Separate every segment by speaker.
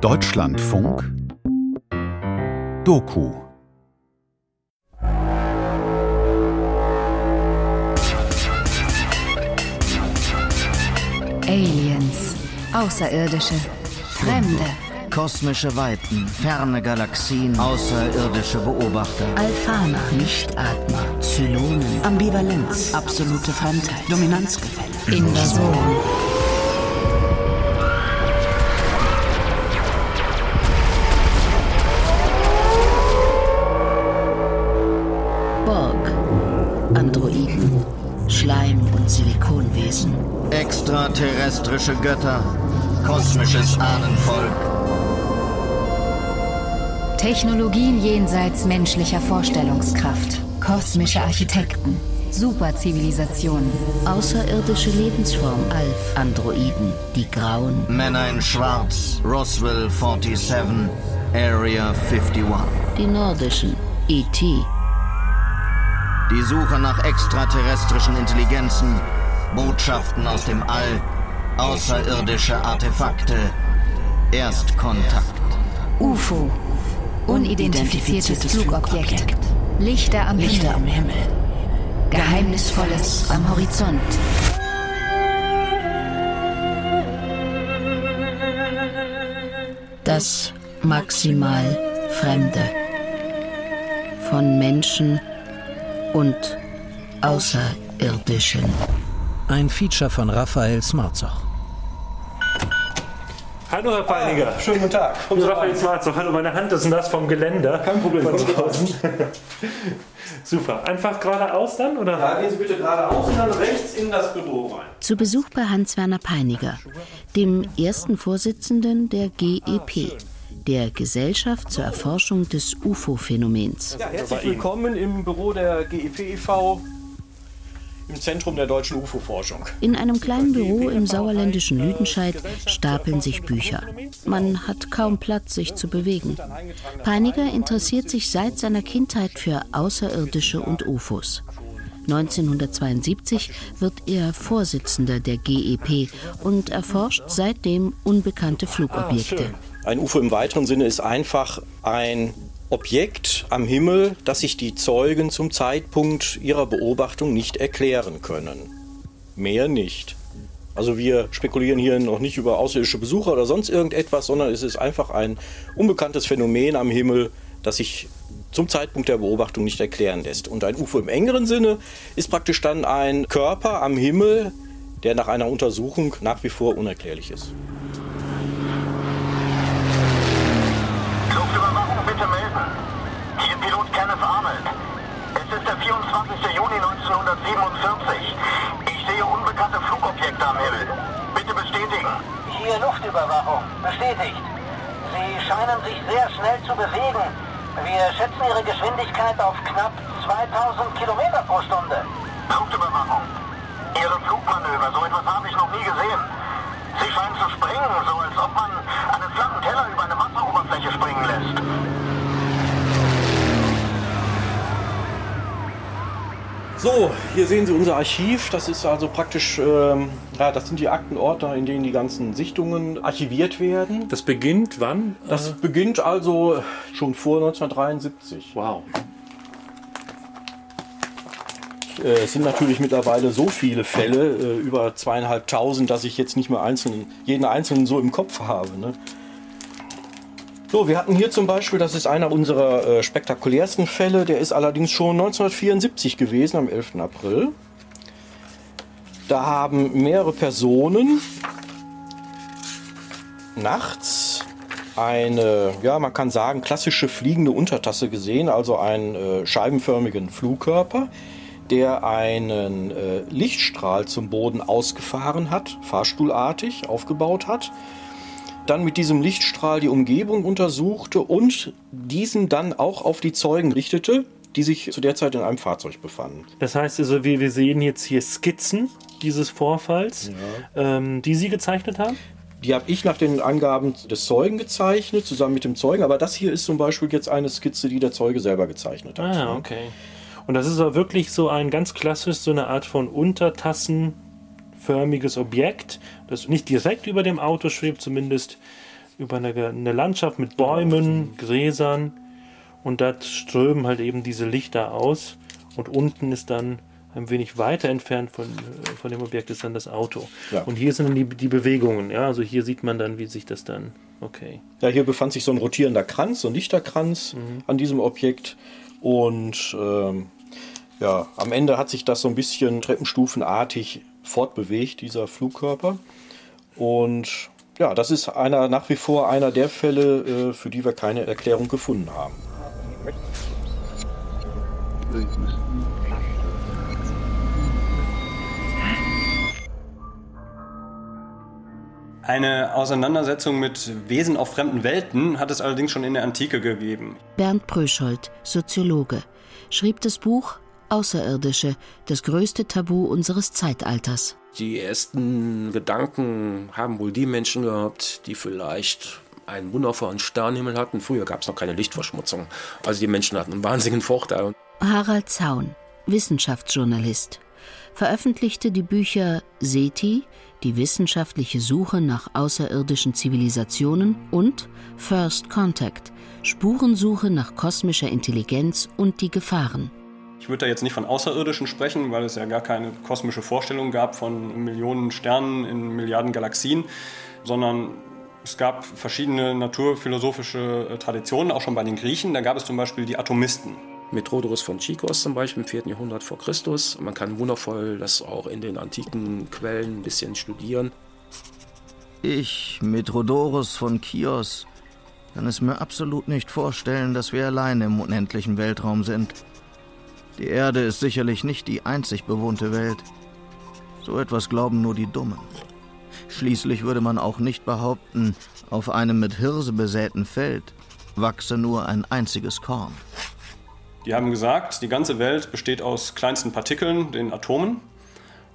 Speaker 1: Deutschlandfunk Doku.
Speaker 2: Aliens, Außerirdische, Fremde,
Speaker 3: Kosmische Weiten, ferne Galaxien, außerirdische Beobachter.
Speaker 2: Alphaner, Nichtatmer,
Speaker 4: Zylonen, Ambivalenz, absolute Fremdheit, Dominanzgefälle,
Speaker 2: Invasoren. Androiden, Schleim- und Silikonwesen,
Speaker 3: Extraterrestrische Götter, kosmisches Ahnenvolk.
Speaker 2: Technologien jenseits menschlicher Vorstellungskraft, kosmische Architekten, Superzivilisationen, außerirdische Lebensform, Alf, Androiden, die Grauen,
Speaker 3: Männer in Schwarz, Roswell 47, Area 51.
Speaker 2: die Nordischen, E.T.,
Speaker 3: Die Suche nach extraterrestrischen Intelligenzen, Botschaften aus dem All, außerirdische Artefakte, Erstkontakt.
Speaker 2: UFO, unidentifiziertes Flugobjekt, Lichter am
Speaker 4: Lichter
Speaker 2: Himmel,
Speaker 4: am Himmel,
Speaker 2: Geheimnisvolles am Horizont. Das maximal Fremde von Menschen und Außerirdischen.
Speaker 5: Ein Feature von Raphael Smarzoch.
Speaker 6: Hallo Herr Peiniger.
Speaker 7: Schönen guten Tag.
Speaker 6: Bin Raphael Schwarz. Hallo, meine Hand ist nass vom Geländer.
Speaker 7: Kein Problem,
Speaker 6: Von draußen. Super. Einfach geradeaus dann, oder?
Speaker 7: Ja, gehen Sie bitte geradeaus und dann rechts in das Büro rein.
Speaker 2: Zu Besuch bei Hans-Werner Peiniger, dem ersten Vorsitzenden der GEP, der Gesellschaft zur Erforschung des UFO-Phänomens.
Speaker 7: Ja, herzlich willkommen im Büro der GEP e.V. im Zentrum der deutschen UFO-Forschung.
Speaker 2: In einem kleinen Büro im sauerländischen Lüdenscheid stapeln sich Bücher. Man hat kaum Platz, sich zu bewegen. Peiniger interessiert sich seit seiner Kindheit für Außerirdische und UFOs. 1972 wird er Vorsitzender der GEP und erforscht seitdem unbekannte Flugobjekte.
Speaker 7: Ein UFO im weiteren Sinne ist einfach ein Objekt am Himmel, das sich die Zeugen zum Zeitpunkt ihrer Beobachtung nicht erklären können. Mehr nicht. Also wir spekulieren hier noch nicht über außerirdische Besucher oder sonst irgendetwas, sondern es ist einfach ein unbekanntes Phänomen am Himmel, das sich zum Zeitpunkt der Beobachtung nicht erklären lässt. Und ein UFO im engeren Sinne ist praktisch dann ein Körper am Himmel, der nach einer Untersuchung nach wie vor unerklärlich ist.
Speaker 8: Luftüberwachung bitte melden. Hier Pilot Kenneth Arnold. Es ist der 24. Juni 1947. Ich sehe unbekannte Flugobjekte am Himmel. Bitte bestätigen.
Speaker 9: Hier Luftüberwachung. Bestätigt. Sie scheinen sich sehr schnell zu bewegen. Wir schätzen Ihre Geschwindigkeit auf knapp 2000 Kilometer pro Stunde.
Speaker 8: Luftüberwachung. Ihre Flugmanöver, so etwas habe ich noch nie gesehen. Sie scheinen zu springen, so als ob man einen flachen Teller über eine Wasseroberfläche springen lässt.
Speaker 7: So, hier sehen Sie unser Archiv. Das ist also praktisch, ähm, ja, das sind die Aktenordner, in denen die ganzen Sichtungen archiviert werden.
Speaker 6: Das beginnt wann?
Speaker 7: Das beginnt also schon vor 1973.
Speaker 6: Wow.
Speaker 7: Äh, Es sind natürlich mittlerweile so viele Fälle, äh, über zweieinhalbtausend, dass ich jetzt nicht mehr einzelnen, jeden einzelnen so im Kopf habe. Ne? So, wir hatten hier zum Beispiel, das ist einer unserer äh, spektakulärsten Fälle, der ist allerdings schon 1974 gewesen, am 11. April. Da haben mehrere Personen nachts eine, ja, man kann sagen, klassische fliegende Untertasse gesehen, also einen äh, scheibenförmigen Flugkörper, der einen äh, Lichtstrahl zum Boden ausgefahren hat, fahrstuhlartig aufgebaut hat, dann mit diesem Lichtstrahl die Umgebung untersuchte und diesen dann auch auf die Zeugen richtete, die sich zu der Zeit in einem Fahrzeug befanden.
Speaker 6: Das heißt also, wir, wir sehen jetzt hier Skizzen dieses Vorfalls, ähm, die Sie gezeichnet haben?
Speaker 7: Die habe ich nach den Angaben des Zeugen gezeichnet, zusammen mit dem Zeugen. Aber das hier ist zum Beispiel jetzt eine Skizze, die der Zeuge selber gezeichnet hat.
Speaker 6: Ah, okay. Und das ist auch wirklich so ein ganz klassisch, so eine Art von Untertassenförmiges Objekt, das nicht direkt über dem Auto schwebt, zumindest über eine, eine Landschaft mit Bäumen, Gräsern und da strömen halt eben diese Lichter aus und unten ist dann ein wenig weiter entfernt von, von dem Objekt ist dann das Auto. Ja. Und hier sind dann die, die Bewegungen, ja, also hier sieht man dann, wie sich das dann, okay.
Speaker 7: Ja, hier befand sich so ein rotierender Kranz, so ein Lichterkranz mhm. an diesem Objekt und ähm, ja, am Ende hat sich das so ein bisschen treppenstufenartig fortbewegt, dieser Flugkörper. Und ja, das ist einer nach wie vor einer der Fälle, äh, für die wir keine Erklärung gefunden haben.
Speaker 1: Eine Auseinandersetzung mit Wesen auf fremden Welten hat es allerdings schon in der Antike gegeben.
Speaker 2: Bernd Pröschold, Soziologe, schrieb das Buch Außerirdische, das größte Tabu unseres Zeitalters.
Speaker 10: Die ersten Gedanken haben wohl die Menschen gehabt, die vielleicht einen wundervollen Sternenhimmel hatten. Früher gab es noch keine Lichtverschmutzung. Also die Menschen hatten einen wahnsinnigen Vorteil.
Speaker 2: Harald Zaun, Wissenschaftsjournalist, veröffentlichte die Bücher SETI, die wissenschaftliche Suche nach außerirdischen Zivilisationen und First Contact, Spurensuche nach kosmischer Intelligenz und die Gefahren.
Speaker 1: Ich würde da jetzt nicht von Außerirdischen sprechen, weil es ja gar keine kosmische Vorstellung gab von Millionen Sternen in Milliarden Galaxien, sondern es gab verschiedene naturphilosophische äh, Traditionen, auch schon bei den Griechen. Da gab es zum Beispiel die Atomisten.
Speaker 10: Mit Rhodorus von Chikos zum Beispiel im 4. Jahrhundert vor Christus. Man kann wundervoll das auch in den antiken Quellen ein bisschen studieren.
Speaker 3: Ich mit Rhodorus von Chios kann es mir absolut nicht vorstellen, dass wir allein im unendlichen Weltraum sind. Die Erde ist sicherlich nicht die einzig bewohnte Welt. So etwas glauben nur die Dummen. Schließlich würde man auch nicht behaupten, auf einem mit Hirse besäten Feld wachse nur ein einziges Korn.
Speaker 1: Die haben gesagt, die ganze Welt besteht aus kleinsten Partikeln, den Atomen.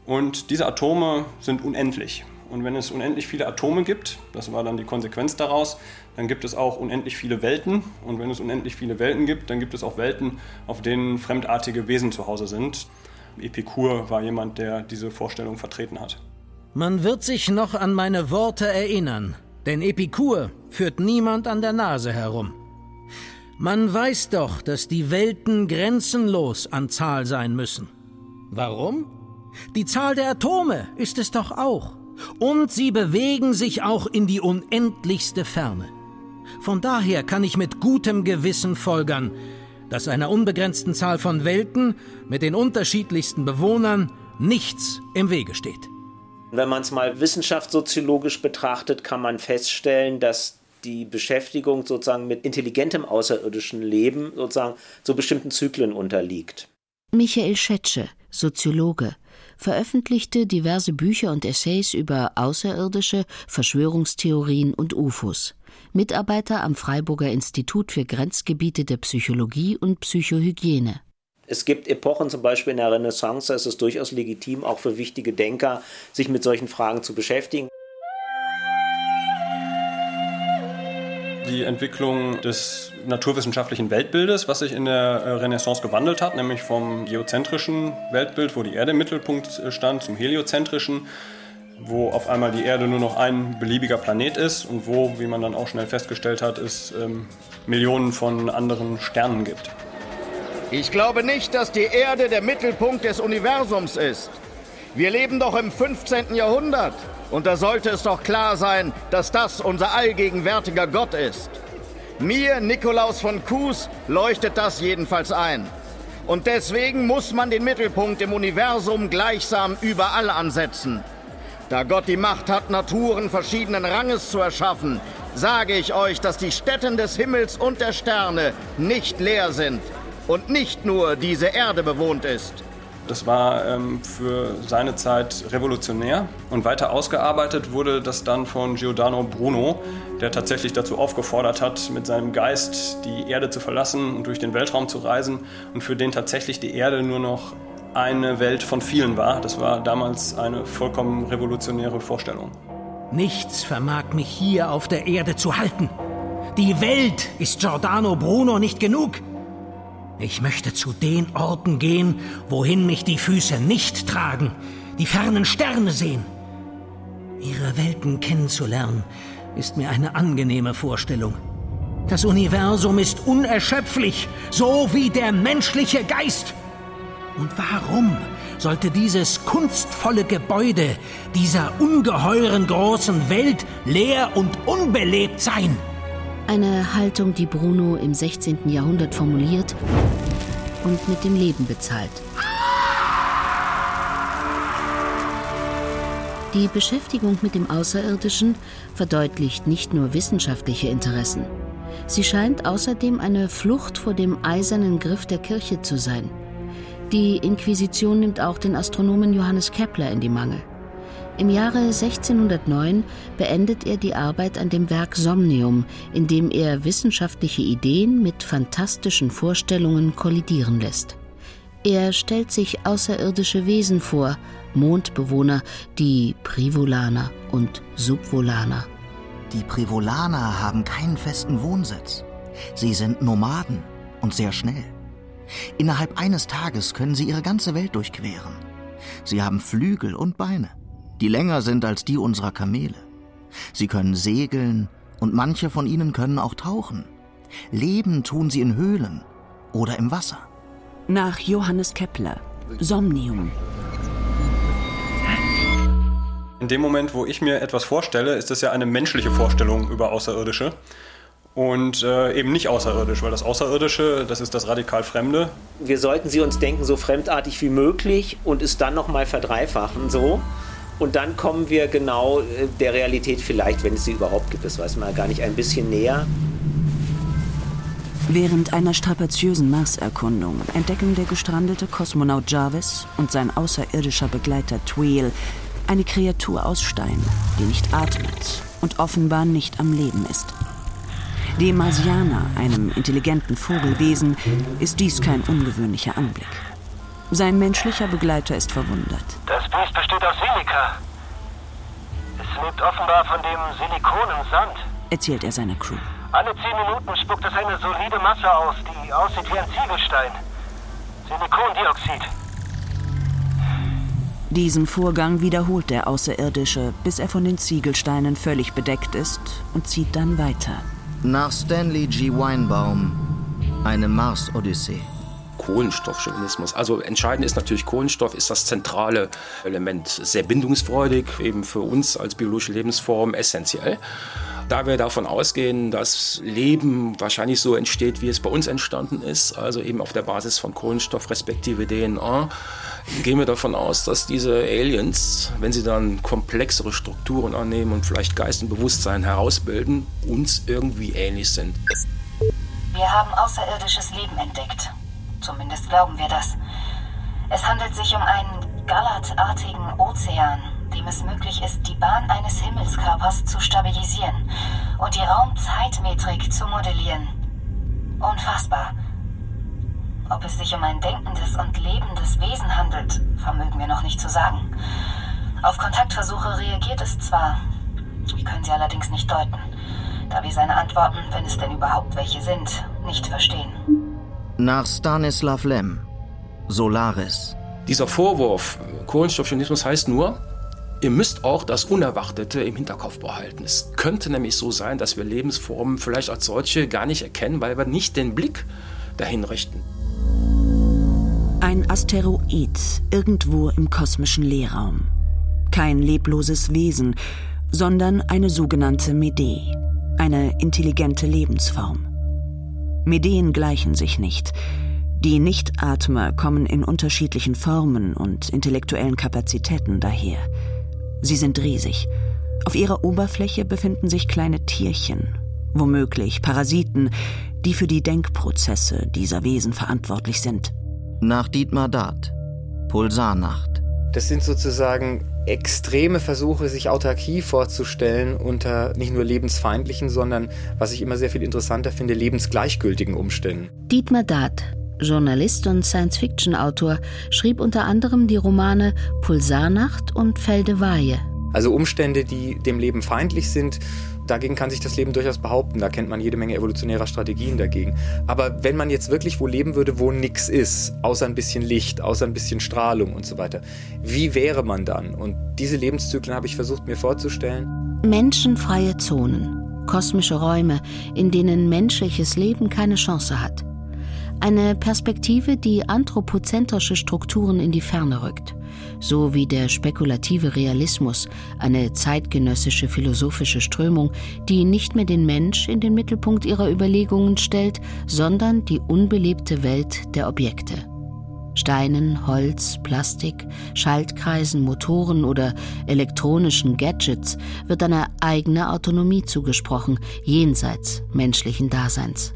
Speaker 1: Und diese Atome sind unendlich. Und wenn es unendlich viele Atome gibt, das war dann die Konsequenz daraus, dann gibt es auch unendlich viele Welten. Und wenn es unendlich viele Welten gibt, dann gibt es auch Welten, auf denen fremdartige Wesen zu Hause sind. Epikur war jemand, der diese Vorstellung vertreten hat.
Speaker 5: Man wird sich noch an meine Worte erinnern, denn Epikur führt niemand an der Nase herum. Man weiß doch, dass die Welten grenzenlos an Zahl sein müssen. Warum? Die Zahl der Atome ist es doch auch und sie bewegen sich auch in die unendlichste Ferne. Von daher kann ich mit gutem Gewissen folgern, dass einer unbegrenzten Zahl von Welten mit den unterschiedlichsten Bewohnern nichts im Wege steht.
Speaker 11: Wenn man es mal wissenschaftssoziologisch betrachtet, kann man feststellen, dass die Beschäftigung sozusagen mit intelligentem außerirdischen Leben sozusagen so bestimmten Zyklen unterliegt.
Speaker 2: Michael Schetsche, Soziologe, veröffentlichte diverse Bücher und Essays über Außerirdische, Verschwörungstheorien und UFOs. Mitarbeiter am Freiburger Institut für Grenzgebiete der Psychologie und Psychohygiene.
Speaker 11: Es gibt Epochen, zum Beispiel in der Renaissance, da ist es durchaus legitim, auch für wichtige Denker, sich mit solchen Fragen zu beschäftigen.
Speaker 1: Die Entwicklung des naturwissenschaftlichen Weltbildes, was sich in der äh, Renaissance gewandelt hat, nämlich vom geozentrischen Weltbild, wo die Erde im Mittelpunkt äh, stand, zum heliozentrischen, wo auf einmal die Erde nur noch ein beliebiger Planet ist und wo, wie man dann auch schnell festgestellt hat, es ähm, Millionen von anderen Sternen gibt.
Speaker 12: Ich glaube nicht, dass die Erde der Mittelpunkt des Universums ist. Wir leben doch im 15. Jahrhundert. Und da sollte es doch klar sein, dass das unser allgegenwärtiger Gott ist. Mir, Nikolaus von Kues, leuchtet das jedenfalls ein. Und deswegen muss man den Mittelpunkt im Universum gleichsam überall ansetzen. Da Gott die Macht hat, Naturen verschiedenen Ranges zu erschaffen, sage ich euch, dass die Stätten des Himmels und der Sterne nicht leer sind und nicht nur diese Erde bewohnt ist.
Speaker 1: Das war ähm, für seine Zeit revolutionär und weiter ausgearbeitet wurde das dann von Giordano Bruno, der tatsächlich dazu aufgefordert hat, mit seinem Geist die Erde zu verlassen und durch den Weltraum zu reisen und für den tatsächlich die Erde nur noch eine Welt von vielen war. Das war damals eine vollkommen revolutionäre Vorstellung.
Speaker 5: Nichts vermag mich hier auf der Erde zu halten. Die Welt ist Giordano Bruno nicht genug. Ich möchte zu den Orten gehen, wohin mich die Füße nicht tragen, die fernen Sterne sehen, ihre Welten kennenzulernen, ist mir eine angenehme Vorstellung. Das Universum ist unerschöpflich, so wie der menschliche Geist. Und warum sollte dieses kunstvolle Gebäude dieser ungeheuren großen Welt leer und unbelebt sein?
Speaker 2: Eine Haltung, die Bruno im 16. Jahrhundert formuliert und mit dem Leben bezahlt. Die Beschäftigung mit dem Außerirdischen verdeutlicht nicht nur wissenschaftliche Interessen. Sie scheint außerdem eine Flucht vor dem eisernen Griff der Kirche zu sein. Die Inquisition nimmt auch den Astronomen Johannes Kepler in die Mangel. Im Jahre 1609 beendet er die Arbeit an dem Werk Somnium, in dem er wissenschaftliche Ideen mit fantastischen Vorstellungen kollidieren lässt. Er stellt sich außerirdische Wesen vor, Mondbewohner, die Privolaner und Subvolaner.
Speaker 3: Die Privolaner haben keinen festen Wohnsitz. Sie sind Nomaden und sehr schnell. Innerhalb eines Tages können sie ihre ganze Welt durchqueren. Sie haben Flügel und Beine, die länger sind als die unserer Kamele. Sie können segeln und manche von ihnen können auch tauchen. Leben tun sie in Höhlen oder im Wasser.
Speaker 4: Nach Johannes Kepler, Somnium,
Speaker 1: in dem Moment, wo ich mir etwas vorstelle, ist das ja eine menschliche Vorstellung über Außerirdische und äh, eben nicht außerirdisch, weil das Außerirdische, das ist das radikal Fremde.
Speaker 11: Wir sollten sie uns denken, so fremdartig wie möglich und es dann nochmal verdreifachen, so. Und dann kommen wir genau äh, der Realität vielleicht, wenn es sie überhaupt gibt, das weiß man gar nicht, ein bisschen näher.
Speaker 4: Während einer strapaziösen Marserkundung entdecken der gestrandete Kosmonaut Jarvis und sein außerirdischer Begleiter Tweel eine Kreatur aus Stein, die nicht atmet und offenbar nicht am Leben ist. Dem Marsianer, einem intelligenten Vogelwesen, ist dies kein ungewöhnlicher Anblick. Sein menschlicher Begleiter ist verwundert.
Speaker 9: Das Biest besteht aus Silika. Es lebt offenbar von dem Silikon im Sand,
Speaker 4: erzählt er seiner Crew.
Speaker 9: Alle zehn Minuten spuckt es eine solide Masse aus, die aussieht wie ein Ziegelstein. Silikondioxid.
Speaker 4: Diesen Vorgang wiederholt der Außerirdische, bis er von den Ziegelsteinen völlig bedeckt ist und zieht dann weiter.
Speaker 3: Nach Stanley G. Weinbaum, eine Mars-Odyssee.
Speaker 10: Kohlenstoffchauvinismus. Also entscheidend ist natürlich Kohlenstoff, ist das zentrale Element. Sehr bindungsfreudig, eben für uns als biologische Lebensform essentiell. Da wir davon ausgehen, dass Leben wahrscheinlich so entsteht, wie es bei uns entstanden ist, also eben auf der Basis von Kohlenstoff respektive DNA, gehen wir davon aus, dass diese Aliens, wenn sie dann komplexere Strukturen annehmen und vielleicht Geist und Bewusstsein herausbilden, uns irgendwie ähnlich sind.
Speaker 13: Wir haben außerirdisches Leben entdeckt. Zumindest glauben wir das. Es handelt sich um einen gallertartigen Ozean, dem es möglich ist, die Bahn eines Himmelskörpers zu stabilisieren und die Raumzeitmetrik zu modellieren. Unfassbar. Ob es sich um ein denkendes und lebendes Wesen handelt, vermögen wir noch nicht zu sagen. Auf Kontaktversuche reagiert es zwar, wir können sie allerdings nicht deuten, da wir seine Antworten, wenn es denn überhaupt welche sind, nicht verstehen.
Speaker 3: Nach Stanislav Lem, Solaris.
Speaker 10: Dieser Vorwurf, Kohlenstoffjournalismus heißt nur, Ihr müsst auch das Unerwartete im Hinterkopf behalten. Es könnte nämlich so sein, dass wir Lebensformen vielleicht als solche gar nicht erkennen, weil wir nicht den Blick dahin richten.
Speaker 4: Ein Asteroid irgendwo im kosmischen Leerraum. Kein lebloses Wesen, sondern eine sogenannte Medee, eine intelligente Lebensform. Medeen gleichen sich nicht. Die Nichtatmer kommen in unterschiedlichen Formen und intellektuellen Kapazitäten daher. Sie sind riesig. Auf ihrer Oberfläche befinden sich kleine Tierchen, womöglich Parasiten, die für die Denkprozesse dieser Wesen verantwortlich sind.
Speaker 3: Nach Dietmar Dart, Pulsarnacht.
Speaker 14: Das sind sozusagen extreme Versuche, sich Autarkie vorzustellen unter nicht nur lebensfeindlichen, sondern, was ich immer sehr viel interessanter finde, lebensgleichgültigen Umständen.
Speaker 2: Dietmar Dart, Journalist und Science-Fiction-Autor, schrieb unter anderem die Romane Pulsarnacht und Feldeweihe.
Speaker 14: Also Umstände, die dem Leben feindlich sind, dagegen kann sich das Leben durchaus behaupten. Da kennt man jede Menge evolutionärer Strategien dagegen. Aber wenn man jetzt wirklich wo leben würde, wo nichts ist, außer ein bisschen Licht, außer ein bisschen Strahlung und so weiter, wie wäre man dann? Und diese Lebenszyklen habe ich versucht mir vorzustellen.
Speaker 2: Menschenfreie Zonen, kosmische Räume, in denen menschliches Leben keine Chance hat. Eine Perspektive, die anthropozentrische Strukturen in die Ferne rückt, so wie der spekulative Realismus, eine zeitgenössische philosophische Strömung, die nicht mehr den Mensch in den Mittelpunkt ihrer Überlegungen stellt, sondern die unbelebte Welt der Objekte. Steinen, Holz, Plastik, Schaltkreisen, Motoren oder elektronischen Gadgets wird eine eigene Autonomie zugesprochen, jenseits menschlichen Daseins.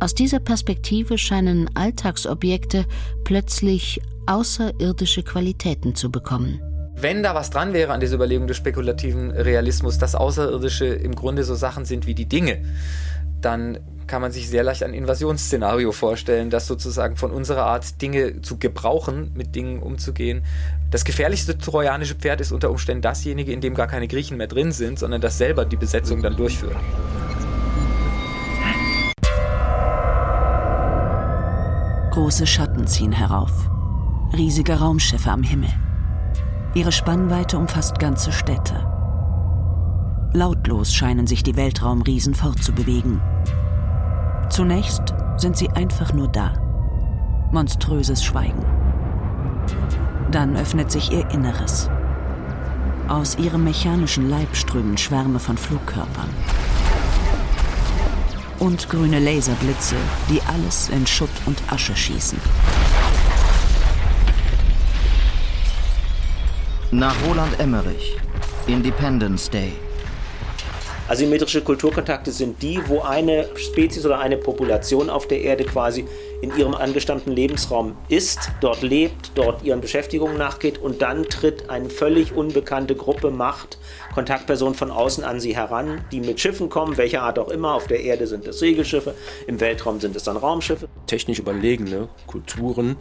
Speaker 2: Aus dieser Perspektive scheinen Alltagsobjekte plötzlich außerirdische Qualitäten zu bekommen.
Speaker 14: Wenn da was dran wäre an dieser Überlegung des spekulativen Realismus, dass Außerirdische im Grunde so Sachen sind wie die Dinge, dann kann man sich sehr leicht ein Invasionsszenario vorstellen, dass sozusagen von unserer Art, Dinge zu gebrauchen, mit Dingen umzugehen. Das gefährlichste trojanische Pferd ist unter Umständen dasjenige, in dem gar keine Griechen mehr drin sind, sondern das selber die Besetzung dann durchführen.
Speaker 4: Große Schatten ziehen herauf. Riesige Raumschiffe am Himmel. Ihre Spannweite umfasst ganze Städte. Lautlos scheinen sich die Weltraumriesen fortzubewegen. Zunächst sind sie einfach nur da. Monströses Schweigen. Dann öffnet sich ihr Inneres. Aus ihrem mechanischen Leib strömen Schwärme von Flugkörpern. Und grüne Laserblitze, die alles in Schutt und Asche schießen.
Speaker 3: Nach Roland Emmerich, Independence Day.
Speaker 11: Asymmetrische Kulturkontakte sind die, wo eine Spezies oder eine Population auf der Erde quasi in ihrem angestammten Lebensraum ist, dort lebt, dort ihren Beschäftigungen nachgeht und dann tritt eine völlig unbekannte Gruppe Macht, Kontaktpersonen von außen an sie heran, die mit Schiffen kommen, welcher Art auch immer. Auf der Erde sind es Segelschiffe, im Weltraum sind es dann Raumschiffe.
Speaker 10: Technisch überlegene Kulturen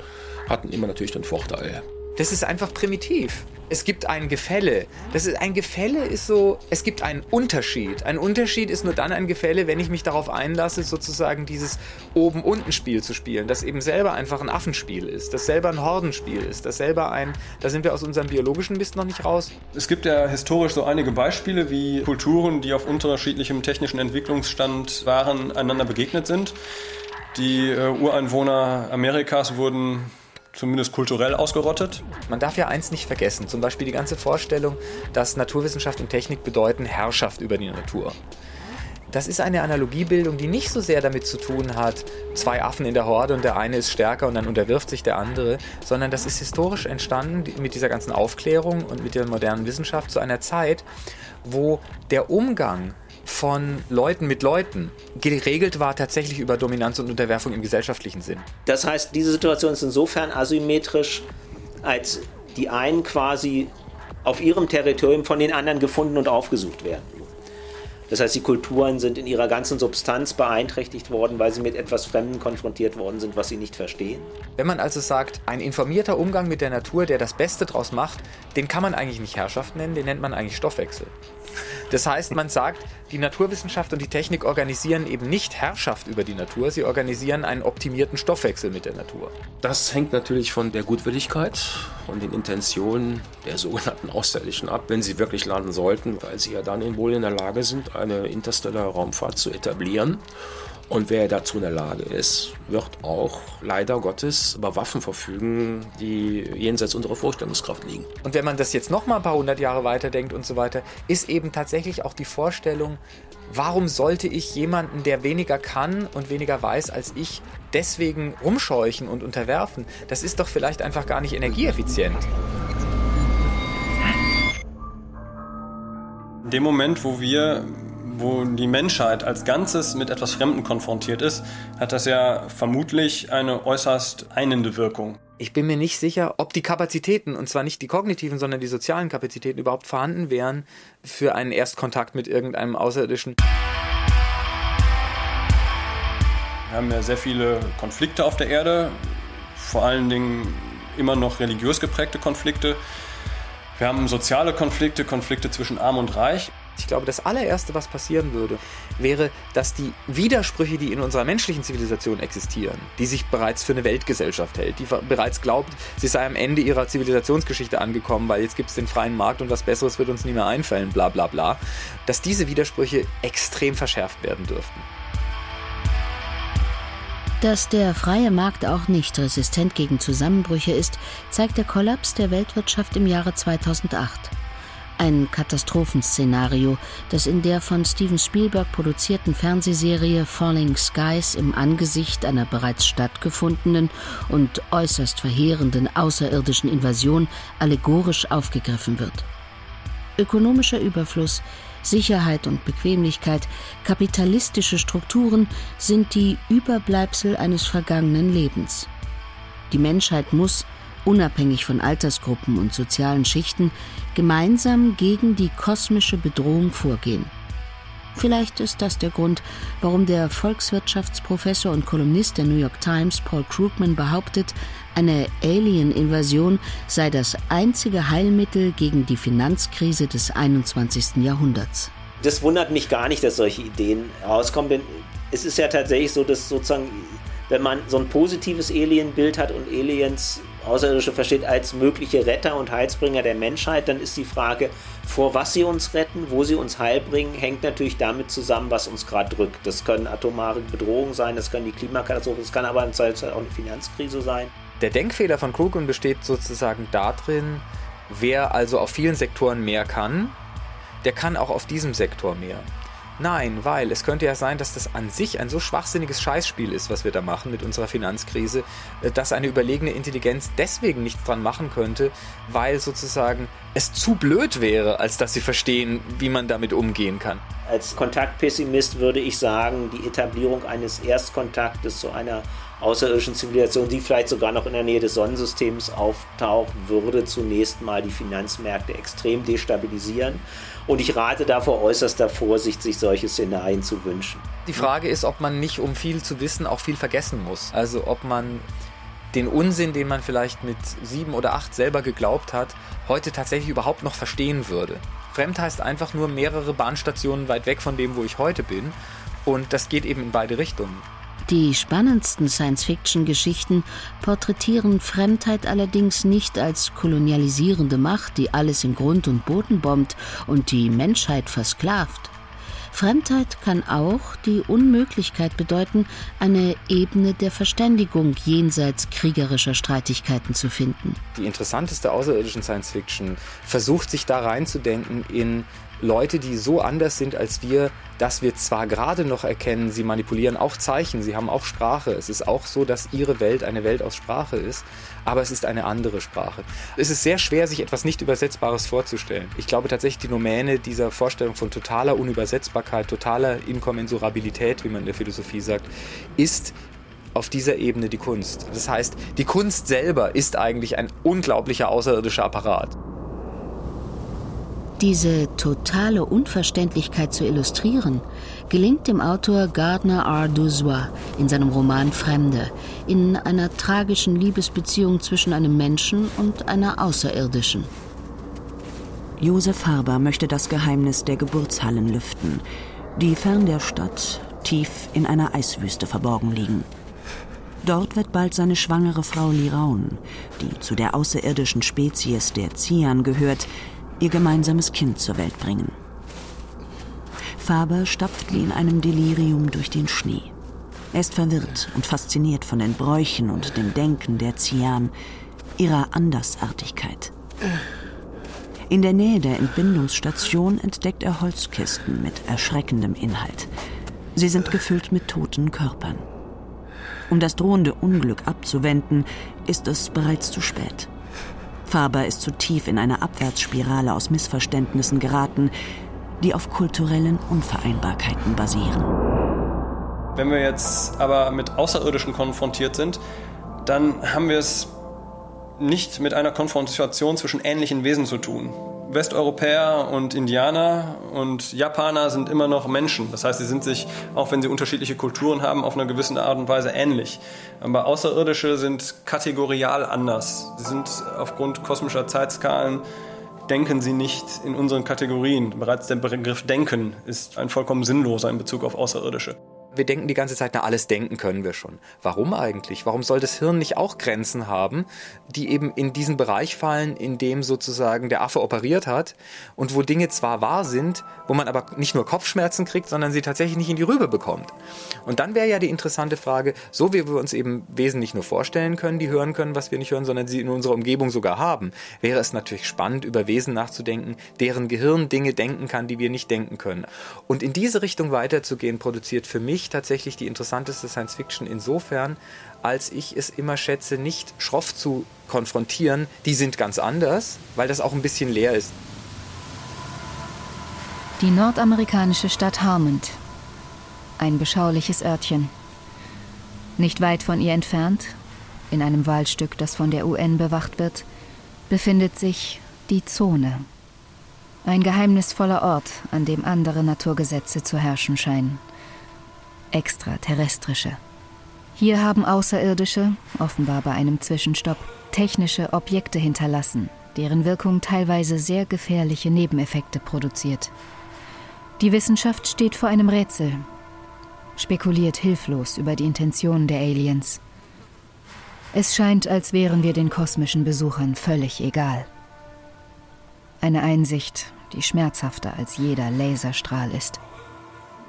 Speaker 10: hatten immer natürlich den Vorteil.
Speaker 14: Das ist einfach primitiv. Es gibt ein Gefälle. Das ist, ein Gefälle ist so, es gibt einen Unterschied. Ein Unterschied ist nur dann ein Gefälle, wenn ich mich darauf einlasse, sozusagen dieses Oben-Unten-Spiel zu spielen. Das eben selber einfach ein Affenspiel ist, das selber ein Hordenspiel ist, das selber ein, da sind wir aus unserem biologischen Mist noch nicht raus.
Speaker 1: Es gibt ja historisch so einige Beispiele, wie Kulturen, die auf unterschiedlichem technischen Entwicklungsstand waren, einander begegnet sind. Die äh, Ureinwohner Amerikas wurden zumindest kulturell ausgerottet.
Speaker 14: Man darf ja eins nicht vergessen, zum Beispiel die ganze Vorstellung, dass Naturwissenschaft und Technik bedeuten Herrschaft über die Natur. Das ist eine Analogiebildung, die nicht so sehr damit zu tun hat, zwei Affen in der Horde und der eine ist stärker und dann unterwirft sich der andere, sondern das ist historisch entstanden mit dieser ganzen Aufklärung und mit der modernen Wissenschaft zu einer Zeit, wo der Umgang von Leuten mit Leuten geregelt war tatsächlich über Dominanz und Unterwerfung im gesellschaftlichen Sinn.
Speaker 11: Das heißt, diese Situation ist insofern asymmetrisch, als die einen quasi auf ihrem Territorium von den anderen gefunden und aufgesucht werden. Das heißt, die Kulturen sind in ihrer ganzen Substanz beeinträchtigt worden, weil sie mit etwas Fremden konfrontiert worden sind, was sie nicht verstehen.
Speaker 14: Wenn man also sagt, ein informierter Umgang mit der Natur, der das Beste draus macht, den kann man eigentlich nicht Herrschaft nennen, den nennt man eigentlich Stoffwechsel. Das heißt, man sagt, die Naturwissenschaft und die Technik organisieren eben nicht Herrschaft über die Natur, sie organisieren einen optimierten Stoffwechsel mit der Natur.
Speaker 10: Das hängt natürlich von der Gutwilligkeit und den Intentionen der sogenannten Außerirdischen ab, wenn sie wirklich landen sollten, weil sie ja dann wohl in der Lage sind, eine interstellare Raumfahrt zu etablieren und wer dazu in der Lage ist, wird auch leider Gottes über Waffen verfügen, die jenseits unserer Vorstellungskraft liegen.
Speaker 14: Und wenn man das jetzt noch mal ein paar hundert Jahre weiterdenkt und so weiter, ist eben tatsächlich auch die Vorstellung, warum sollte ich jemanden, der weniger kann und weniger weiß als ich, deswegen rumscheuchen und unterwerfen? Das ist doch vielleicht einfach gar nicht energieeffizient.
Speaker 1: In dem Moment, wo wir wo die Menschheit als Ganzes mit etwas Fremden konfrontiert ist, hat das ja vermutlich eine äußerst einende Wirkung.
Speaker 14: Ich bin mir nicht sicher, ob die Kapazitäten, und zwar nicht die kognitiven, sondern die sozialen Kapazitäten überhaupt vorhanden wären für einen Erstkontakt mit irgendeinem Außerirdischen.
Speaker 1: Wir haben ja sehr viele Konflikte auf der Erde, vor allen Dingen immer noch religiös geprägte Konflikte. Wir haben soziale Konflikte, Konflikte zwischen Arm und Reich.
Speaker 14: Ich glaube, das allererste, was passieren würde, wäre, dass die Widersprüche, die in unserer menschlichen Zivilisation existieren, die sich bereits für eine Weltgesellschaft hält, die bereits glaubt, sie sei am Ende ihrer Zivilisationsgeschichte angekommen, weil jetzt gibt es den freien Markt und was Besseres wird uns nie mehr einfallen, bla bla bla, dass diese Widersprüche extrem verschärft werden dürften.
Speaker 2: Dass der freie Markt auch nicht resistent gegen Zusammenbrüche ist, zeigt der Kollaps der Weltwirtschaft im Jahre 2008. Ein Katastrophenszenario, das in der von Steven Spielberg produzierten Fernsehserie Falling Skies im Angesicht einer bereits stattgefundenen und äußerst verheerenden außerirdischen Invasion allegorisch aufgegriffen wird. Ökonomischer Überfluss, Sicherheit und Bequemlichkeit, kapitalistische Strukturen sind die Überbleibsel eines vergangenen Lebens. Die Menschheit muss, unabhängig von Altersgruppen und sozialen Schichten, gemeinsam gegen die kosmische Bedrohung vorgehen. Vielleicht ist das der Grund, warum der Volkswirtschaftsprofessor und Kolumnist der New York Times Paul Krugman behauptet, eine Alien-Invasion sei das einzige Heilmittel gegen die Finanzkrise des 21. Jahrhunderts.
Speaker 11: Das wundert mich gar nicht, dass solche Ideen rauskommen, denn es ist ja tatsächlich so, dass sozusagen, wenn man so ein positives Alien-Bild hat und Aliens Außerirdische versteht als mögliche Retter und Heilsbringer der Menschheit, dann ist die Frage, vor was sie uns retten, wo sie uns heilbringen, hängt natürlich damit zusammen, was uns gerade drückt. Das können atomare Bedrohungen sein, das können die Klimakatastrophe, das kann aber im Zweifelsfall auch eine Finanzkrise sein.
Speaker 14: Der Denkfehler von Krugman besteht sozusagen darin, wer also auf vielen Sektoren mehr kann, der kann auch auf diesem Sektor mehr. Nein, weil es könnte ja sein, dass das an sich ein so schwachsinniges Scheißspiel ist, was wir da machen mit unserer Finanzkrise, äh, dass eine überlegene Intelligenz deswegen nichts dran machen könnte, weil sozusagen es zu blöd wäre, als dass sie verstehen, wie man damit umgehen kann.
Speaker 11: Als Kontaktpessimist würde ich sagen, die Etablierung eines Erstkontaktes zu einer außerirdischen Zivilisation, die vielleicht sogar noch in der Nähe des Sonnensystems auftaucht, würde zunächst mal die Finanzmärkte extrem destabilisieren. Und ich rate davor äußerster Vorsicht, sich solche Szenarien zu wünschen.
Speaker 14: Die Frage ist, ob man nicht, um viel zu wissen, auch viel vergessen muss. Also ob man den Unsinn, den man vielleicht mit sieben oder acht selber geglaubt hat, heute tatsächlich überhaupt noch verstehen würde. Fremd heißt einfach nur mehrere Bahnstationen weit weg von dem, wo ich heute bin. Und das geht eben in beide Richtungen.
Speaker 2: Die spannendsten Science-Fiction-Geschichten porträtieren Fremdheit allerdings nicht als kolonialisierende Macht, die alles in Grund und Boden bombt und die Menschheit versklavt. Fremdheit kann auch die Unmöglichkeit bedeuten, eine Ebene der Verständigung jenseits kriegerischer Streitigkeiten zu finden.
Speaker 14: Die interessanteste außerirdischen Science Fiction versucht sich da reinzudenken in Leute, die so anders sind als wir, dass wir zwar gerade noch erkennen, sie manipulieren auch Zeichen, sie haben auch Sprache. Es ist auch so, dass ihre Welt eine Welt aus Sprache ist, aber es ist eine andere Sprache. Es ist sehr schwer, sich etwas nicht Übersetzbares vorzustellen. Ich glaube tatsächlich, die Nomäne dieser Vorstellung von totaler Unübersetzbarkeit, totaler Inkommensurabilität, wie man in der Philosophie sagt, ist auf dieser Ebene die Kunst. Das heißt, die Kunst selber ist eigentlich ein unglaublicher außerirdischer Apparat.
Speaker 2: Diese totale Unverständlichkeit zu illustrieren, gelingt dem Autor Gardner R. Dozois in seinem Roman Fremde, in einer tragischen Liebesbeziehung zwischen einem Menschen und einer Außerirdischen.
Speaker 4: Josef Haber möchte das Geheimnis der Geburtshallen lüften, die fern der Stadt, tief in einer Eiswüste verborgen liegen. Dort wird bald seine schwangere Frau Liraun, die zu der außerirdischen Spezies der Zian gehört, ihr gemeinsames Kind zur Welt bringen. Faber stapft wie in einem Delirium durch den Schnee. Er ist verwirrt und fasziniert von den Bräuchen und dem Denken der Zian, ihrer Andersartigkeit. In der Nähe der Entbindungsstation entdeckt er Holzkisten mit erschreckendem Inhalt. Sie sind gefüllt mit toten Körpern. Um das drohende Unglück abzuwenden, ist es bereits zu spät. Faber ist zu tief in eine Abwärtsspirale aus Missverständnissen geraten, die auf kulturellen Unvereinbarkeiten basieren.
Speaker 1: Wenn wir jetzt aber mit Außerirdischen konfrontiert sind, dann haben wir es nicht mit einer Konfrontation zwischen ähnlichen Wesen zu tun. Westeuropäer und Indianer und Japaner sind immer noch Menschen. Das heißt, sie sind sich, auch wenn sie unterschiedliche Kulturen haben, auf eine gewisse Art und Weise ähnlich. Aber Außerirdische sind kategorial anders. Sie sind aufgrund kosmischer Zeitskalen denken sie nicht in unseren Kategorien. Bereits der Begriff Denken ist ein vollkommen sinnloser in Bezug auf Außerirdische.
Speaker 14: Wir denken die ganze Zeit, na, alles denken können wir schon. Warum eigentlich? Warum soll das Hirn nicht auch Grenzen haben, die eben in diesen Bereich fallen, in dem sozusagen der Affe operiert hat und wo Dinge zwar wahr sind, wo man aber nicht nur Kopfschmerzen kriegt, sondern sie tatsächlich nicht in die Rübe bekommt. Und dann wäre ja die interessante Frage, so wie wir uns eben Wesen nicht nur vorstellen können, die hören können, was wir nicht hören, sondern sie in unserer Umgebung sogar haben, wäre es natürlich spannend, über Wesen nachzudenken, deren Gehirn Dinge denken kann, die wir nicht denken können. Und in diese Richtung weiterzugehen, produziert für mich mich tatsächlich die interessanteste Science Fiction insofern, als ich es immer schätze, nicht schroff zu konfrontieren. Die sind ganz anders, weil das auch ein bisschen leer ist.
Speaker 15: Die nordamerikanische Stadt Harmond. Ein beschauliches Örtchen. Nicht weit von ihr entfernt, in einem Waldstück, das von der UN bewacht wird, befindet sich die Zone. Ein geheimnisvoller Ort, an dem andere Naturgesetze zu herrschen scheinen extraterrestrische. Hier haben Außerirdische, offenbar bei einem Zwischenstopp, technische Objekte hinterlassen, deren Wirkung teilweise sehr gefährliche Nebeneffekte produziert. Die Wissenschaft steht vor einem Rätsel, spekuliert hilflos über die Intentionen der Aliens. Es scheint, als wären wir den kosmischen Besuchern völlig egal. Eine Einsicht, die schmerzhafter als jeder Laserstrahl ist.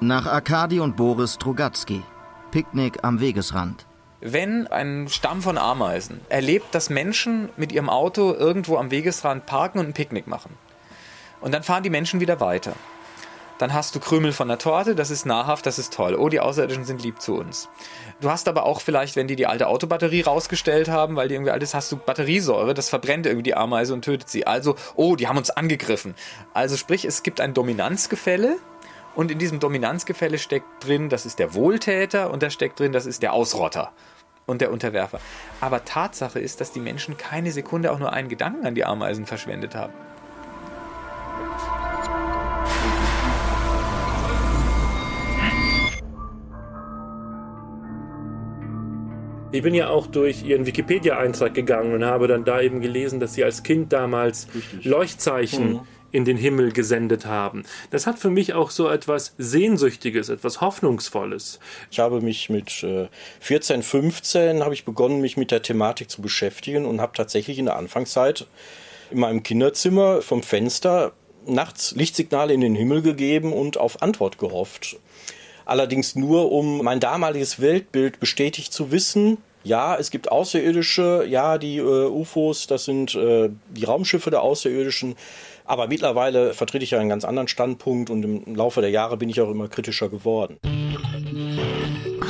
Speaker 3: Nach Arkadi und Boris Strugatsky. Picknick am Wegesrand.
Speaker 14: Wenn ein Stamm von Ameisen erlebt, dass Menschen mit ihrem Auto irgendwo am Wegesrand parken und ein Picknick machen. Und dann fahren die Menschen wieder weiter. Dann hast du Krümel von der Torte, das ist nahrhaft, das ist toll. Oh, die Außerirdischen sind lieb zu uns. Du hast aber auch vielleicht, wenn die die alte Autobatterie rausgestellt haben, weil die irgendwie alt ist, hast du Batteriesäure, das verbrennt irgendwie die Ameise und tötet sie. Also, oh, die haben uns angegriffen. Also sprich, es gibt ein Dominanzgefälle und in diesem Dominanzgefälle steckt drin, das ist der Wohltäter und da steckt drin, das ist der Ausrotter und der Unterwerfer. Aber Tatsache ist, dass die Menschen keine Sekunde auch nur einen Gedanken an die Ameisen verschwendet haben.
Speaker 6: Ich bin ja auch durch ihren Wikipedia-Eintrag gegangen und habe dann da eben gelesen, dass sie als Kind damals Richtig. Leuchtzeichen mhm in den Himmel gesendet haben. Das hat für mich auch so etwas Sehnsüchtiges, etwas Hoffnungsvolles.
Speaker 7: Ich habe mich mit 14, 15 habe ich begonnen, mich mit der Thematik zu beschäftigen und habe tatsächlich in der Anfangszeit in meinem Kinderzimmer vom Fenster nachts Lichtsignale in den Himmel gegeben und auf Antwort gehofft. Allerdings nur, um mein damaliges Weltbild bestätigt zu wissen. Ja, es gibt Außerirdische, ja, die äh, UFOs, das sind äh, die Raumschiffe der Außerirdischen. Aber mittlerweile vertrete ich ja einen ganz anderen Standpunkt und im Laufe der Jahre bin ich auch immer kritischer geworden.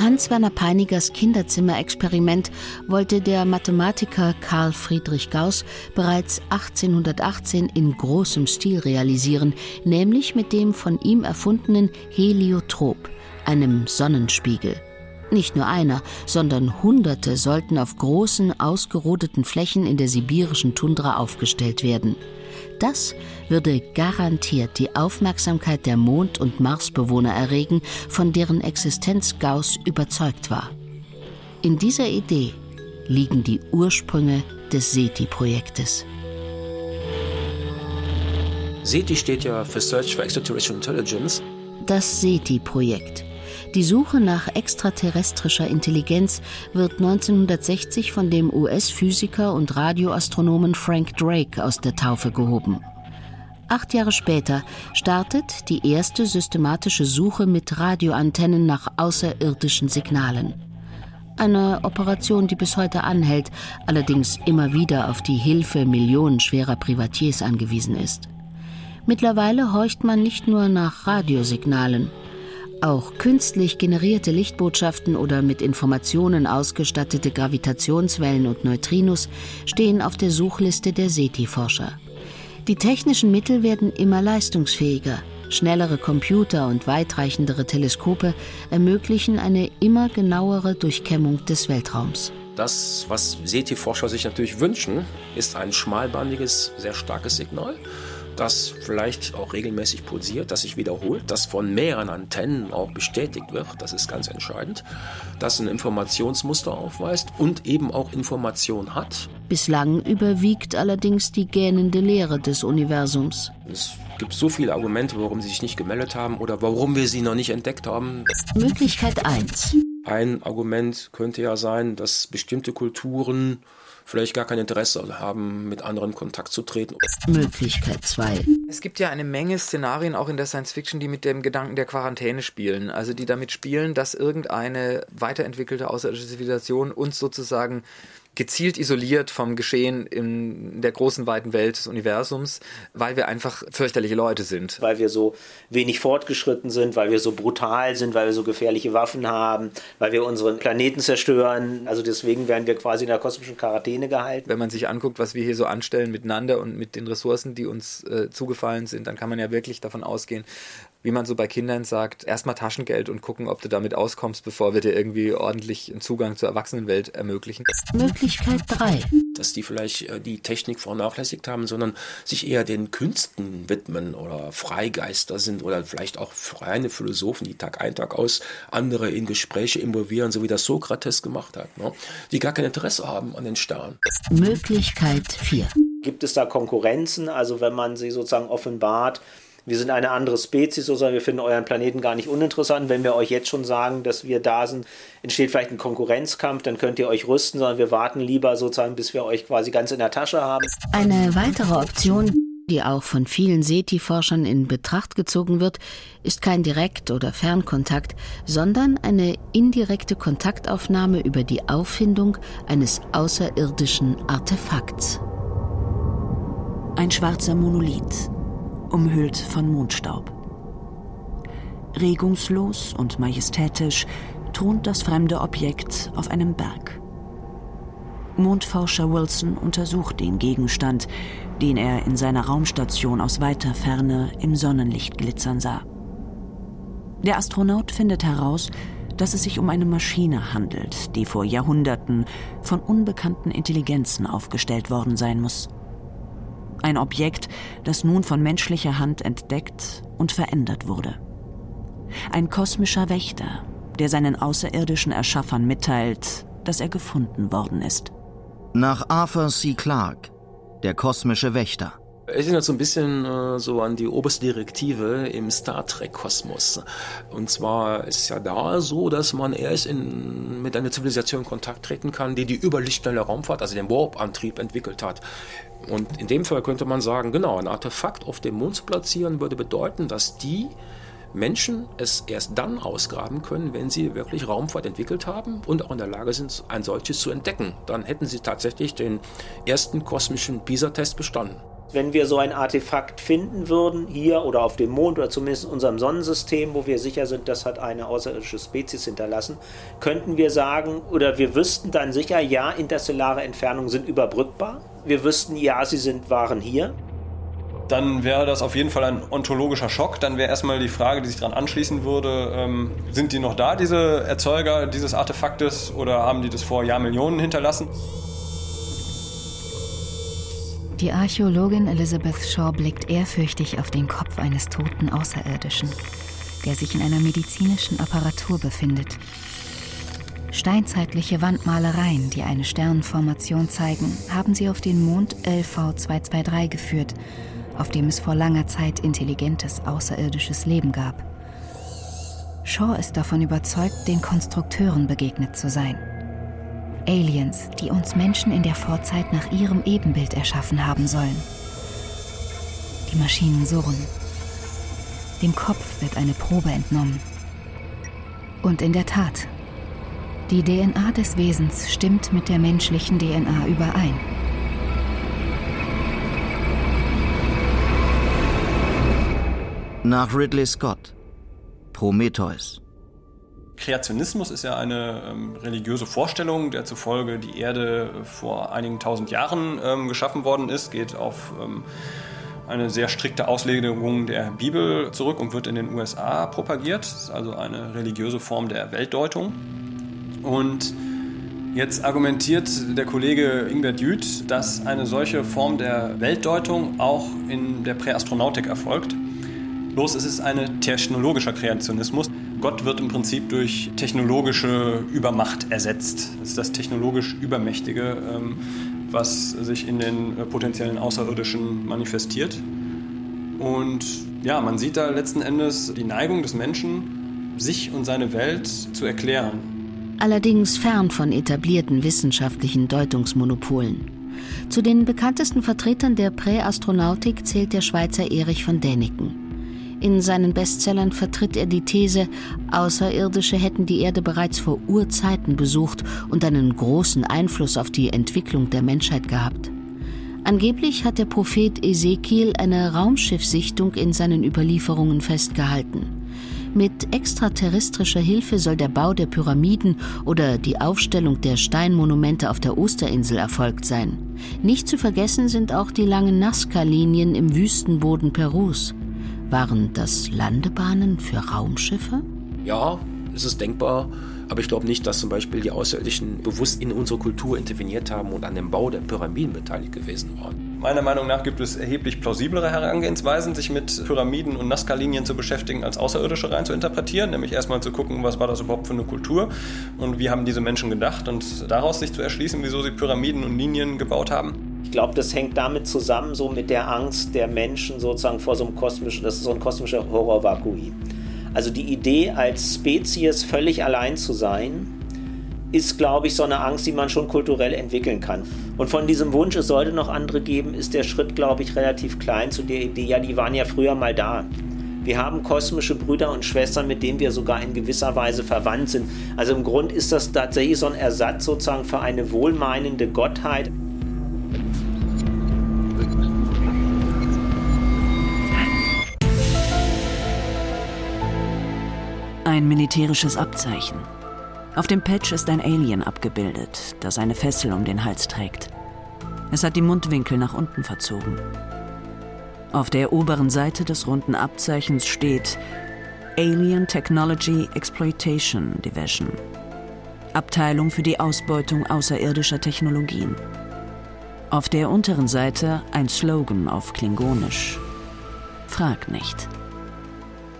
Speaker 2: Hans-Werner Peinigers Kinderzimmerexperiment wollte der Mathematiker Karl Friedrich Gauss bereits 1818 in großem Stil realisieren, nämlich mit dem von ihm erfundenen Heliotrop, einem Sonnenspiegel. Nicht nur einer, sondern Hunderte sollten auf großen, ausgerodeten Flächen in der sibirischen Tundra aufgestellt werden. Das würde garantiert die Aufmerksamkeit der Mond- und Marsbewohner erregen, von deren Existenz Gauss überzeugt war. In dieser Idee liegen die Ursprünge des SETI-Projektes.
Speaker 10: SETI steht ja für Search for Extraterrestrial Intelligence.
Speaker 2: Das SETI-Projekt die Suche nach extraterrestrischer Intelligenz wird 1960 von dem US-Physiker und Radioastronomen Frank Drake aus der Taufe gehoben. Acht Jahre später startet die erste systematische Suche mit Radioantennen nach außerirdischen Signalen. Eine Operation, die bis heute anhält, allerdings immer wieder auf die Hilfe millionenschwerer Privatiers angewiesen ist. Mittlerweile horcht man nicht nur nach Radiosignalen. Auch künstlich generierte Lichtbotschaften oder mit Informationen ausgestattete Gravitationswellen und Neutrinos stehen auf der Suchliste der SETI-Forscher. Die technischen Mittel werden immer leistungsfähiger. Schnellere Computer und weitreichendere Teleskope ermöglichen eine immer genauere Durchkämmung des Weltraums.
Speaker 10: Das, was SETI-Forscher sich natürlich wünschen, ist ein schmalbandiges, sehr starkes Signal das vielleicht auch regelmäßig pulsiert, das sich wiederholt, das von mehreren Antennen auch bestätigt wird, das ist ganz entscheidend, das ein Informationsmuster aufweist und eben auch Information hat.
Speaker 2: Bislang überwiegt allerdings die gähnende Leere des Universums.
Speaker 10: Es gibt so viele Argumente, warum sie sich nicht gemeldet haben oder warum wir sie noch nicht entdeckt haben.
Speaker 2: Möglichkeit 1.
Speaker 10: Ein Argument könnte ja sein, dass bestimmte Kulturen vielleicht gar kein Interesse haben, mit anderen Kontakt zu treten.
Speaker 2: Möglichkeit 2.
Speaker 14: Es gibt ja eine Menge Szenarien auch in der Science Fiction, die mit dem Gedanken der Quarantäne spielen. Also die damit spielen, dass irgendeine weiterentwickelte außerirdische Zivilisation uns sozusagen gezielt isoliert vom Geschehen in der großen, weiten Welt des Universums, weil wir einfach fürchterliche Leute sind.
Speaker 11: Weil wir so wenig fortgeschritten sind, weil wir so brutal sind, weil wir so gefährliche Waffen haben, weil wir unseren Planeten zerstören. Also deswegen werden wir quasi in der kosmischen Quarantäne gehalten.
Speaker 14: Wenn man sich anguckt, was wir hier so anstellen miteinander und mit den Ressourcen, die uns äh, zugefallen sind, dann kann man ja wirklich davon ausgehen, wie man so bei Kindern sagt, erstmal Taschengeld und gucken, ob du damit auskommst, bevor wir dir irgendwie ordentlich einen Zugang zur Erwachsenenwelt ermöglichen.
Speaker 2: Möglichkeit 3.
Speaker 10: Dass die vielleicht äh, die Technik vernachlässigt haben, sondern sich eher den Künsten widmen oder Freigeister sind oder vielleicht auch reine Philosophen, die Tag ein, Tag aus andere in Gespräche involvieren, so wie das Sokrates gemacht hat, ne? die gar kein Interesse haben an den Sternen.
Speaker 2: Möglichkeit 4.
Speaker 11: Gibt es da Konkurrenzen? Also wenn man sie sozusagen offenbart, wir sind eine andere Spezies, sozusagen, wir finden euren Planeten gar nicht uninteressant. Wenn wir euch jetzt schon sagen, dass wir da sind, entsteht vielleicht ein Konkurrenzkampf, dann könnt ihr euch rüsten, sondern wir warten lieber sozusagen, bis wir euch quasi ganz in der Tasche haben.
Speaker 2: Eine weitere Option, die auch von vielen SETI-Forschern in Betracht gezogen wird, ist kein Direkt- oder Fernkontakt, sondern eine indirekte Kontaktaufnahme über die Auffindung eines außerirdischen Artefakts.
Speaker 4: Ein schwarzer Monolith, umhüllt von Mondstaub. Regungslos und majestätisch thront das fremde Objekt auf einem Berg. Mondforscher Wilson untersucht den Gegenstand, den er in seiner Raumstation aus weiter Ferne im Sonnenlicht glitzern sah. Der Astronaut findet heraus, dass es sich um eine Maschine handelt, die vor Jahrhunderten von unbekannten Intelligenzen aufgestellt worden sein muss. Ein Objekt, das nun von menschlicher Hand entdeckt und verändert wurde. Ein kosmischer Wächter, der seinen außerirdischen Erschaffern mitteilt, dass er gefunden worden ist.
Speaker 3: Nach Arthur C. Clarke, der kosmische Wächter.
Speaker 10: Es erinnert so ein bisschen äh, so an die oberste Direktive im Star Trek-Kosmos. Und zwar ist es ja da so, dass man erst in, mit einer Zivilisation in Kontakt treten kann, die die überlichtschnelle Raumfahrt, also den Warp-Antrieb entwickelt hat. Und in dem Fall könnte man sagen, genau, ein Artefakt auf dem Mond zu platzieren würde bedeuten, dass die Menschen es erst dann ausgraben können, wenn sie wirklich Raumfahrt entwickelt haben und auch in der Lage sind, ein solches zu entdecken. Dann hätten sie tatsächlich den ersten kosmischen PISA-Test bestanden.
Speaker 11: Wenn wir so ein Artefakt finden würden, hier oder auf dem Mond oder zumindest in unserem Sonnensystem, wo wir sicher sind, das hat eine außerirdische Spezies hinterlassen, könnten wir sagen oder wir wüssten dann sicher, ja, interstellare Entfernungen sind überbrückbar. Wir wüssten, ja, sie sind, waren hier
Speaker 1: dann wäre das auf jeden Fall ein ontologischer Schock. Dann wäre erstmal die Frage, die sich daran anschließen würde, ähm, sind die noch da, diese Erzeuger dieses Artefaktes, oder haben die das vor Jahrmillionen hinterlassen?
Speaker 15: Die Archäologin Elizabeth Shaw blickt ehrfürchtig auf den Kopf eines toten Außerirdischen, der sich in einer medizinischen Apparatur befindet. Steinzeitliche Wandmalereien, die eine Sternenformation zeigen, haben sie auf den Mond LV 223 geführt, auf dem es vor langer Zeit intelligentes außerirdisches Leben gab. Shaw ist davon überzeugt, den Konstrukteuren begegnet zu sein. Aliens, die uns Menschen in der Vorzeit nach ihrem Ebenbild erschaffen haben sollen. Die Maschinen surren. Dem Kopf wird eine Probe entnommen. Und in der Tat, die DNA des Wesens stimmt mit der menschlichen DNA überein.
Speaker 3: Nach Ridley Scott. Prometheus.
Speaker 1: Kreationismus ist ja eine ähm, religiöse Vorstellung, der zufolge die Erde vor einigen tausend Jahren ähm, geschaffen worden ist, geht auf ähm, eine sehr strikte Auslegung der Bibel zurück und wird in den USA propagiert. Das ist also eine religiöse Form der Weltdeutung. Und Jetzt argumentiert der Kollege Ingbert Jüth, dass eine solche Form der Weltdeutung auch in der Präastronautik erfolgt. Bloß es ist ein technologischer Kreationismus. Gott wird im Prinzip durch technologische Übermacht ersetzt. Das ist das technologisch Übermächtige, ähm, was sich in den äh, potenziellen Außerirdischen manifestiert. Und ja, man sieht da letzten Endes die Neigung des Menschen, sich und seine Welt zu erklären.
Speaker 2: Allerdings fern von etablierten wissenschaftlichen Deutungsmonopolen. Zu den bekanntesten Vertretern der Präastronautik zählt der Schweizer Erich von Däniken. In seinen Bestsellern vertritt er die These, Außerirdische hätten die Erde bereits vor Urzeiten besucht und einen großen Einfluss auf die Entwicklung der Menschheit gehabt. Angeblich hat der Prophet Ezekiel eine Raumschiffsichtung in seinen Überlieferungen festgehalten. Mit extraterrestrischer Hilfe soll der Bau der Pyramiden oder die Aufstellung der Steinmonumente auf der Osterinsel erfolgt sein. Nicht zu vergessen sind auch die langen Nazca-Linien im Wüstenboden Perus. Waren das Landebahnen für Raumschiffe?
Speaker 10: Ja, es ist denkbar. Aber ich glaube nicht, dass zum Beispiel die Außerirdischen bewusst in unsere Kultur interveniert haben und an dem Bau der Pyramiden beteiligt gewesen waren.
Speaker 1: Meiner Meinung nach gibt es erheblich plausiblere Herangehensweisen, sich mit Pyramiden und Nazca-Linien zu beschäftigen, als Außerirdische rein zu interpretieren. Nämlich erstmal zu gucken, was war das überhaupt für eine Kultur und wie haben diese Menschen gedacht und daraus sich zu erschließen, wieso sie Pyramiden und Linien gebaut haben.
Speaker 11: Ich glaube, das hängt damit zusammen, so mit der Angst der Menschen sozusagen vor so einem kosmischen, das ist so ein kosmischer Horrorvakui. Also die Idee, als Spezies völlig allein zu sein, ist, glaube ich, so eine Angst, die man schon kulturell entwickeln kann. Und von diesem Wunsch, es sollte noch andere geben, ist der Schritt, glaube ich, relativ klein zu der Idee, ja, die waren ja früher mal da. Wir haben kosmische Brüder und Schwestern, mit denen wir sogar in gewisser Weise verwandt sind. Also im Grund ist das tatsächlich so ein Ersatz sozusagen für eine wohlmeinende Gottheit.
Speaker 4: Ein militärisches Abzeichen. Auf dem Patch ist ein Alien abgebildet, das eine Fessel um den Hals trägt. Es hat die Mundwinkel nach unten verzogen. Auf der oberen Seite des runden Abzeichens steht Alien Technology Exploitation Division. Abteilung für die Ausbeutung außerirdischer Technologien. Auf der unteren Seite ein Slogan auf Klingonisch. Frag nicht.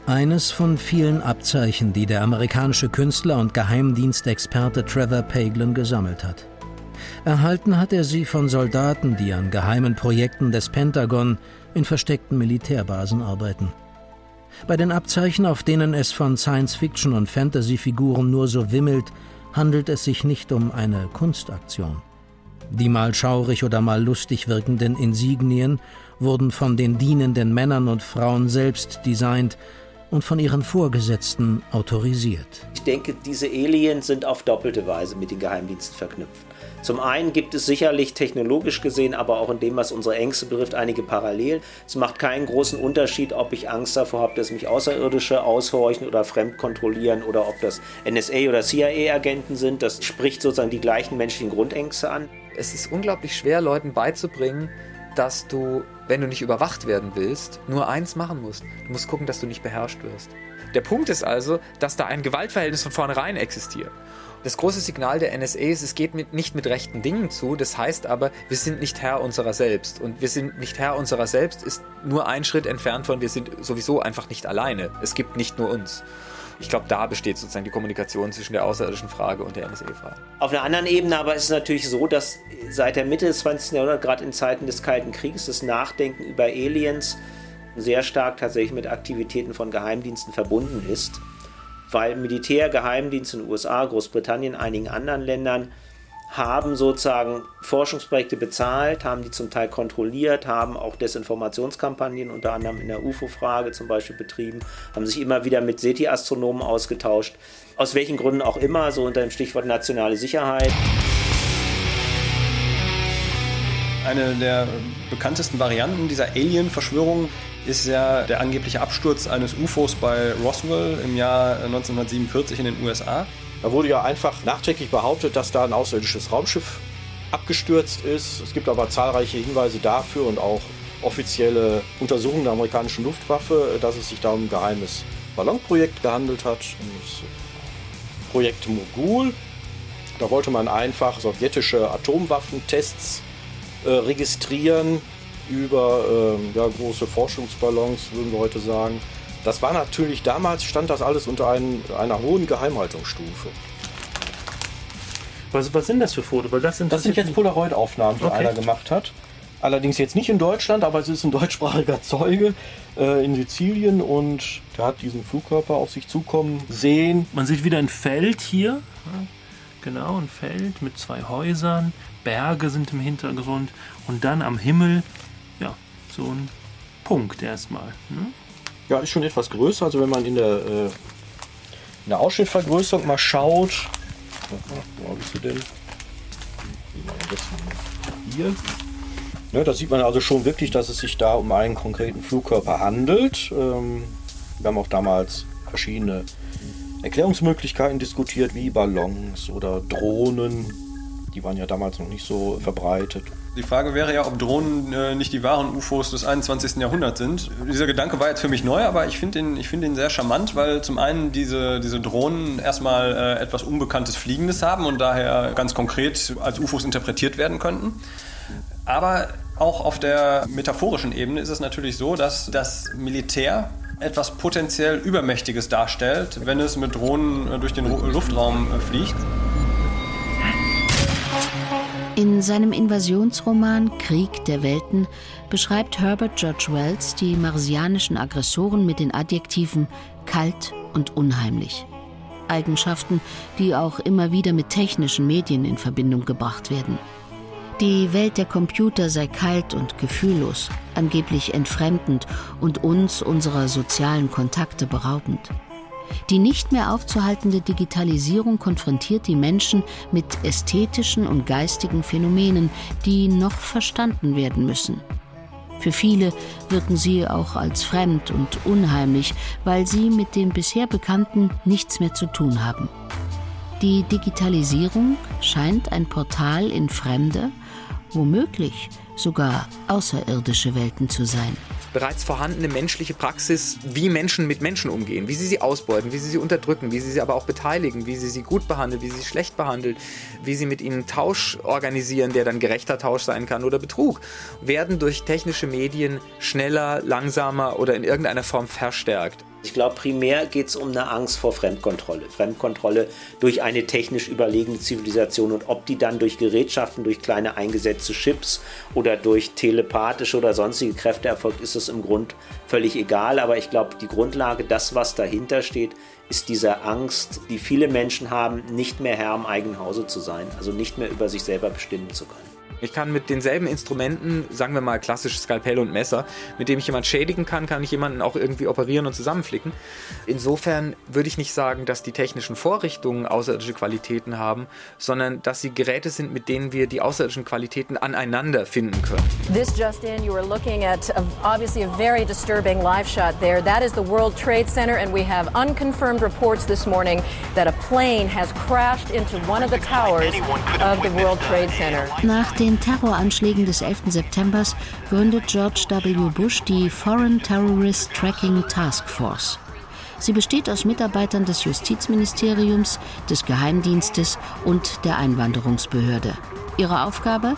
Speaker 5: Eines von vielen Abzeichen, die der amerikanische Künstler und Geheimdienstexperte Trevor Paglin gesammelt hat. Erhalten hat er sie von Soldaten, die an geheimen Projekten des Pentagon in versteckten Militärbasen arbeiten. Bei den Abzeichen, auf denen es von Science-Fiction- und Fantasy-Figuren nur so wimmelt, handelt es sich nicht um eine Kunstaktion. Die mal schaurig oder mal lustig wirkenden Insignien wurden von den dienenden Männern und Frauen selbst designt und von ihren Vorgesetzten autorisiert.
Speaker 11: Ich denke, diese Aliens sind auf doppelte Weise mit den Geheimdiensten verknüpft. Zum einen gibt es sicherlich technologisch gesehen, aber auch in dem, was unsere Ängste betrifft, einige Parallelen. Es macht keinen großen Unterschied, ob ich Angst davor habe, dass mich Außerirdische aushorchen oder fremd kontrollieren oder ob das NSA oder CIA-Agenten sind. Das spricht sozusagen die gleichen menschlichen Grundängste an.
Speaker 14: Es ist unglaublich schwer, Leuten beizubringen, dass du, wenn du nicht überwacht werden willst, nur eins machen musst. Du musst gucken, dass du nicht beherrscht wirst. Der Punkt ist also, dass da ein Gewaltverhältnis von vornherein existiert. Das große Signal der NSA ist, es geht mit, nicht mit rechten Dingen zu. Das heißt aber, wir sind nicht Herr unserer selbst. Und wir sind nicht Herr unserer selbst ist nur ein Schritt entfernt von, wir sind sowieso einfach nicht alleine. Es gibt nicht nur uns. Ich glaube, da besteht sozusagen die Kommunikation zwischen der außerirdischen Frage und der NSA-Frage.
Speaker 11: Auf einer anderen Ebene aber ist es natürlich so, dass seit der Mitte des 20. Jahrhunderts, gerade in Zeiten des Kalten Krieges, das Nachdenken über Aliens sehr stark tatsächlich mit Aktivitäten von Geheimdiensten verbunden ist, weil Militär, Geheimdienste in den USA, Großbritannien, einigen anderen Ländern haben sozusagen Forschungsprojekte bezahlt, haben die zum Teil kontrolliert, haben auch Desinformationskampagnen unter anderem in der UFO-Frage zum Beispiel betrieben, haben sich immer wieder mit SETI-Astronomen ausgetauscht. Aus welchen Gründen auch immer, so unter dem Stichwort nationale Sicherheit.
Speaker 1: Eine der bekanntesten Varianten dieser Alien-Verschwörung ist ja der angebliche Absturz eines UFOs bei Roswell im Jahr 1947 in den USA.
Speaker 7: Da wurde ja einfach nachträglich behauptet, dass da ein außerirdisches Raumschiff abgestürzt ist. Es gibt aber zahlreiche Hinweise dafür und auch offizielle Untersuchungen der amerikanischen Luftwaffe, dass es sich da um ein geheimes Ballonprojekt gehandelt hat. Das Projekt Mogul. Da wollte man einfach sowjetische Atomwaffentests äh, registrieren über äh, ja, große Forschungsballons, würden wir heute sagen. Das war natürlich, damals stand das alles unter ein, einer hohen Geheimhaltungsstufe.
Speaker 6: Was, was sind das für Fotos? Weil das,
Speaker 7: das sind jetzt Polaroid-Aufnahmen, die okay. einer gemacht hat. Allerdings jetzt nicht in Deutschland, aber es ist ein deutschsprachiger Zeuge äh, in Sizilien und der hat diesen Flugkörper auf sich zukommen sehen.
Speaker 6: Man sieht wieder ein Feld hier. Genau, ein Feld mit zwei Häusern. Berge sind im Hintergrund. Und dann am Himmel, ja, so ein Punkt erstmal. Ne?
Speaker 7: Ja, ist schon etwas größer. Also wenn man in der, äh, in der Ausschnittvergrößerung mal schaut. Wo bist du denn? Hier. Ne, da sieht man also schon wirklich, dass es sich da um einen konkreten Flugkörper handelt. Ähm, wir haben auch damals verschiedene Erklärungsmöglichkeiten diskutiert, wie Ballons oder Drohnen. Die waren ja damals noch nicht so verbreitet.
Speaker 1: Die Frage wäre ja, ob Drohnen äh, nicht die wahren UFOs des 21. Jahrhunderts sind. Dieser Gedanke war jetzt für mich neu, aber ich finde ihn, find sehr charmant, weil zum einen diese, diese Drohnen erstmal äh, etwas Unbekanntes Fliegendes haben und daher ganz konkret als UFOs interpretiert werden könnten. Aber auch auf der metaphorischen Ebene ist es natürlich so, dass das Militär etwas potenziell Übermächtiges darstellt, wenn es mit Drohnen äh, durch den Luftraum äh, fliegt.
Speaker 2: In seinem Invasionsroman Krieg der Welten beschreibt Herbert George Wells die marsianischen Aggressoren mit den Adjektiven kalt und unheimlich. Eigenschaften, die auch immer wieder mit technischen Medien in Verbindung gebracht werden. Die Welt der Computer sei kalt und gefühllos, angeblich entfremdend und uns unserer sozialen Kontakte beraubend. Die nicht mehr aufzuhaltende Digitalisierung konfrontiert die Menschen mit ästhetischen und geistigen Phänomenen, die noch verstanden werden müssen. Für viele wirken sie auch als fremd und unheimlich, weil sie mit dem bisher Bekannten nichts mehr zu tun haben. Die Digitalisierung scheint ein Portal in fremde, womöglich sogar außerirdische Welten zu sein
Speaker 14: bereits vorhandene menschliche Praxis, wie Menschen mit Menschen umgehen, wie sie sie ausbeuten, wie sie sie unterdrücken, wie sie sie aber auch beteiligen, wie sie sie gut behandeln, wie sie sie schlecht behandeln, wie sie mit ihnen Tausch organisieren, der dann gerechter Tausch sein kann oder Betrug, werden durch technische Medien schneller, langsamer oder in irgendeiner Form verstärkt.
Speaker 11: Ich glaube, primär geht es um eine Angst vor Fremdkontrolle. Fremdkontrolle durch eine technisch überlegene Zivilisation und ob die dann durch Gerätschaften, durch kleine eingesetzte Chips oder durch telepathische oder sonstige Kräfte erfolgt, ist es im Grund völlig egal. Aber ich glaube, die Grundlage, das, was dahinter steht, ist diese Angst, die viele Menschen haben, nicht mehr Herr im eigenen Hause zu sein, also nicht mehr über sich selber bestimmen zu können.
Speaker 14: Ich kann mit denselben Instrumenten, sagen wir mal klassisch Skalpell und Messer, mit dem ich jemanden schädigen kann, kann ich jemanden auch irgendwie operieren und zusammenflicken. Insofern würde ich nicht sagen, dass die technischen Vorrichtungen außerirdische Qualitäten haben, sondern dass sie Geräte sind, mit denen wir die außerirdischen Qualitäten aneinander finden können.
Speaker 16: This just in, you are looking at a, obviously a very disturbing live shot there. That is the World Trade Center and we have unconfirmed reports this morning that a plane has crashed into one of the towers of the World Trade Center.
Speaker 2: Nach den den Terroranschlägen des 11. September gründet George W. Bush die Foreign Terrorist Tracking Task Force. Sie besteht aus Mitarbeitern des Justizministeriums, des Geheimdienstes und der Einwanderungsbehörde. Ihre Aufgabe?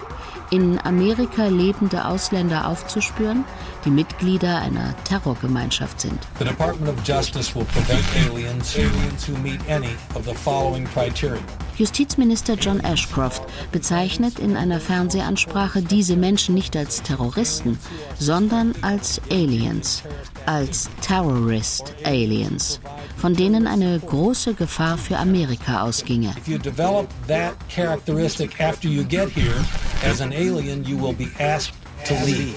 Speaker 2: In Amerika lebende Ausländer aufzuspüren, die Mitglieder einer Terrorgemeinschaft sind. The Department of Justice will prevent aliens, aliens who meet any of the following criteria. Justizminister John Ashcroft bezeichnet in einer Fernsehansprache diese Menschen nicht als Terroristen, sondern als Aliens, als Terrorist Aliens, von denen eine große Gefahr für Amerika ausginge. If you develop that characteristic after you get here, as an alien you will be asked to leave.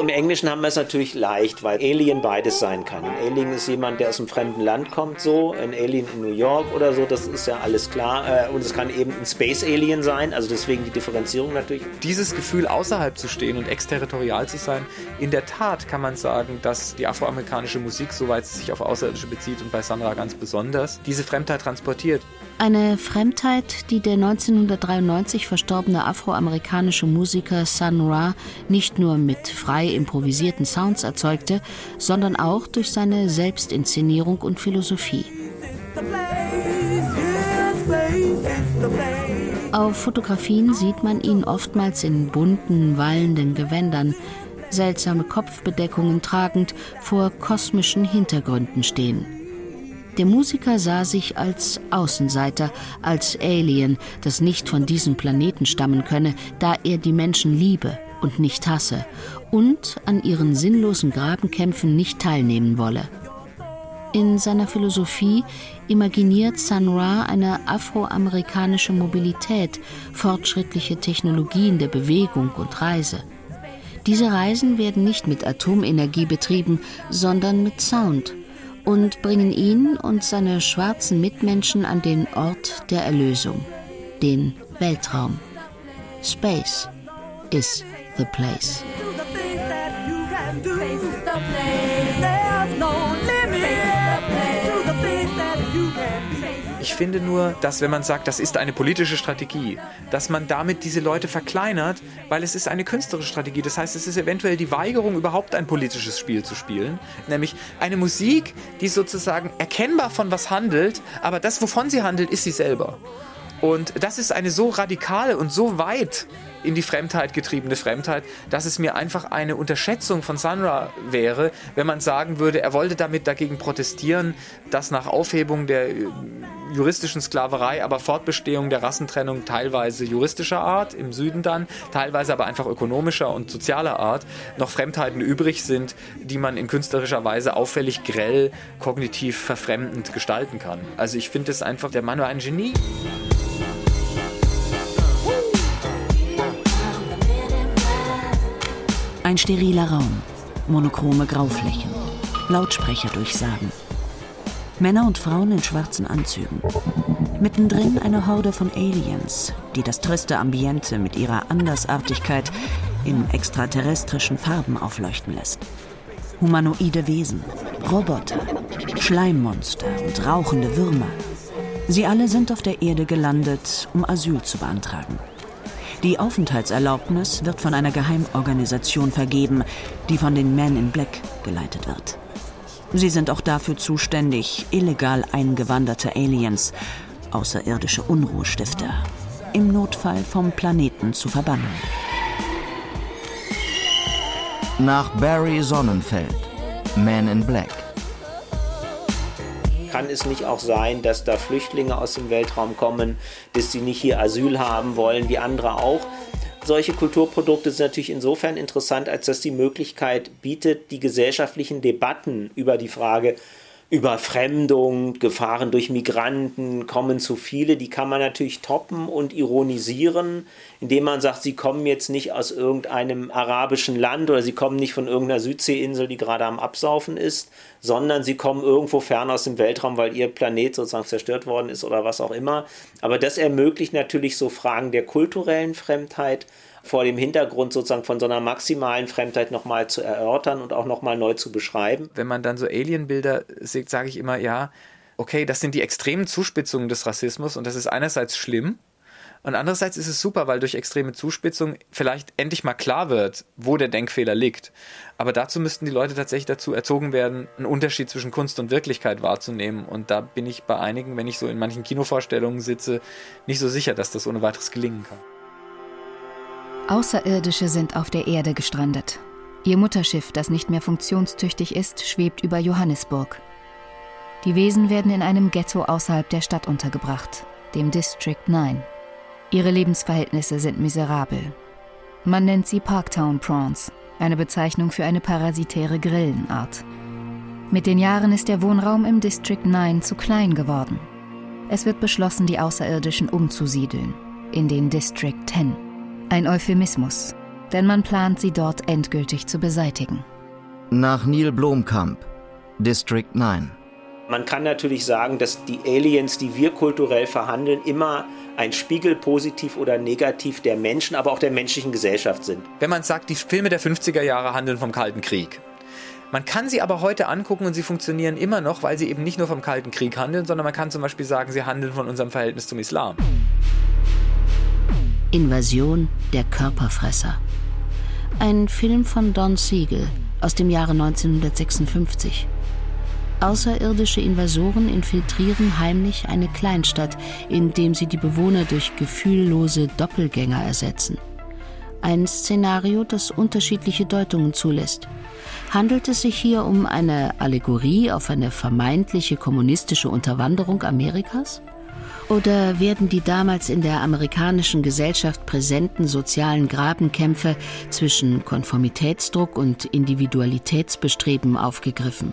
Speaker 11: Im Englischen haben wir es natürlich leicht, weil Alien beides sein kann. Ein Alien ist jemand, der aus einem fremden Land kommt, so. Ein Alien in New York oder so, das ist ja alles klar. Äh, und es kann eben ein Space Alien sein, also deswegen die Differenzierung natürlich.
Speaker 14: Dieses Gefühl, außerhalb zu stehen und exterritorial zu sein, in der Tat kann man sagen, dass die afroamerikanische Musik, soweit sie sich auf Außerirdische bezieht und bei Sandra ganz besonders, diese Fremdheit transportiert.
Speaker 2: Eine Fremdheit, die der 1993 verstorbene afroamerikanische Musiker Sun Ra nicht nur mit frei improvisierten Sounds erzeugte, sondern auch durch seine Selbstinszenierung und Philosophie. Auf Fotografien sieht man ihn oftmals in bunten, wallenden Gewändern, seltsame Kopfbedeckungen tragend, vor kosmischen Hintergründen stehen. Der Musiker sah sich als Außenseiter, als Alien, das nicht von diesem Planeten stammen könne, da er die Menschen liebe und nicht hasse und an ihren sinnlosen Grabenkämpfen nicht teilnehmen wolle. In seiner Philosophie imaginiert Sun Ra eine afroamerikanische Mobilität, fortschrittliche Technologien der Bewegung und Reise. Diese Reisen werden nicht mit Atomenergie betrieben, sondern mit Sound und bringen ihn und seine schwarzen Mitmenschen an den Ort der Erlösung, den Weltraum. Space is the place.
Speaker 14: Ich finde nur, dass wenn man sagt, das ist eine politische Strategie, dass man damit diese Leute verkleinert, weil es ist eine künstlerische Strategie. Das heißt, es ist eventuell die Weigerung, überhaupt ein politisches Spiel zu spielen. Nämlich eine Musik, die sozusagen erkennbar von was handelt, aber das, wovon sie handelt, ist sie selber. Und das ist eine so radikale und so weit in die Fremdheit getriebene Fremdheit, dass es mir einfach eine Unterschätzung von Sanra wäre, wenn man sagen würde, er wollte damit dagegen protestieren, dass nach Aufhebung der äh, juristischen Sklaverei, aber Fortbestehung der Rassentrennung teilweise juristischer Art im Süden dann, teilweise aber einfach ökonomischer und sozialer Art, noch Fremdheiten übrig sind, die man in künstlerischer Weise auffällig grell, kognitiv verfremdend gestalten kann. Also ich finde es einfach, der Mann war ein Genie.
Speaker 4: Ein steriler Raum, monochrome Grauflächen, Lautsprecher durchsagen. Männer und Frauen in schwarzen Anzügen. Mittendrin eine Horde von Aliens, die das triste Ambiente mit ihrer Andersartigkeit in extraterrestrischen Farben aufleuchten lässt. Humanoide Wesen, Roboter, Schleimmonster und rauchende Würmer. Sie alle sind auf der Erde gelandet, um Asyl zu beantragen. Die Aufenthaltserlaubnis wird von einer Geheimorganisation vergeben, die von den Men in Black geleitet wird. Sie sind auch dafür zuständig, illegal eingewanderte Aliens, außerirdische Unruhestifter, im Notfall vom Planeten zu verbannen.
Speaker 3: Nach Barry Sonnenfeld, Man in Black.
Speaker 11: Kann es nicht auch sein, dass da Flüchtlinge aus dem Weltraum kommen, dass sie nicht hier Asyl haben wollen, wie andere auch? Solche Kulturprodukte sind natürlich insofern interessant, als dass die Möglichkeit bietet, die gesellschaftlichen Debatten über die Frage, Überfremdung, Gefahren durch Migranten, kommen zu viele, die kann man natürlich toppen und ironisieren, indem man sagt, sie kommen jetzt nicht aus irgendeinem arabischen Land oder sie kommen nicht von irgendeiner Südseeinsel, die gerade am Absaufen ist, sondern sie kommen irgendwo fern aus dem Weltraum, weil ihr Planet sozusagen zerstört worden ist oder was auch immer. Aber das ermöglicht natürlich so Fragen der kulturellen Fremdheit vor dem Hintergrund sozusagen von so einer maximalen Fremdheit nochmal zu erörtern und auch nochmal neu zu beschreiben.
Speaker 14: Wenn man dann so Alien-Bilder sieht, sage ich immer, ja, okay, das sind die extremen Zuspitzungen des Rassismus und das ist einerseits schlimm, und andererseits ist es super, weil durch extreme Zuspitzung vielleicht endlich mal klar wird, wo der Denkfehler liegt. Aber dazu müssten die Leute tatsächlich dazu erzogen werden, einen Unterschied zwischen Kunst und Wirklichkeit wahrzunehmen. Und da bin ich bei einigen, wenn ich so in manchen Kinovorstellungen sitze, nicht so sicher, dass das ohne weiteres gelingen kann.
Speaker 15: Außerirdische sind auf der Erde gestrandet. Ihr Mutterschiff, das nicht mehr funktionstüchtig ist, schwebt über Johannesburg. Die Wesen werden in einem Ghetto außerhalb der Stadt untergebracht, dem District 9. Ihre Lebensverhältnisse sind miserabel. Man nennt sie Parktown Prawns, eine Bezeichnung für eine parasitäre Grillenart. Mit den Jahren ist der Wohnraum im District 9 zu klein geworden. Es wird beschlossen, die Außerirdischen umzusiedeln in den District 10. Ein Euphemismus, denn man plant, sie dort endgültig zu beseitigen.
Speaker 3: Nach Neil Blomkamp, District 9.
Speaker 11: Man kann natürlich sagen, dass die Aliens, die wir kulturell verhandeln, immer ein Spiegel positiv oder negativ der Menschen, aber auch der menschlichen Gesellschaft sind.
Speaker 14: Wenn man sagt, die Filme der 50er Jahre handeln vom Kalten Krieg. Man kann sie aber heute angucken und sie funktionieren immer noch, weil sie eben nicht nur vom Kalten Krieg handeln, sondern man kann zum Beispiel sagen, sie handeln von unserem Verhältnis zum Islam.
Speaker 2: Invasion der Körperfresser. Ein Film von Don Siegel aus dem Jahre 1956. Außerirdische Invasoren infiltrieren heimlich eine Kleinstadt, indem sie die Bewohner durch gefühllose Doppelgänger ersetzen. Ein Szenario, das unterschiedliche Deutungen zulässt. Handelt es sich hier um eine Allegorie auf eine vermeintliche kommunistische Unterwanderung Amerikas? Oder werden die damals in der amerikanischen Gesellschaft präsenten sozialen Grabenkämpfe zwischen Konformitätsdruck und Individualitätsbestreben aufgegriffen?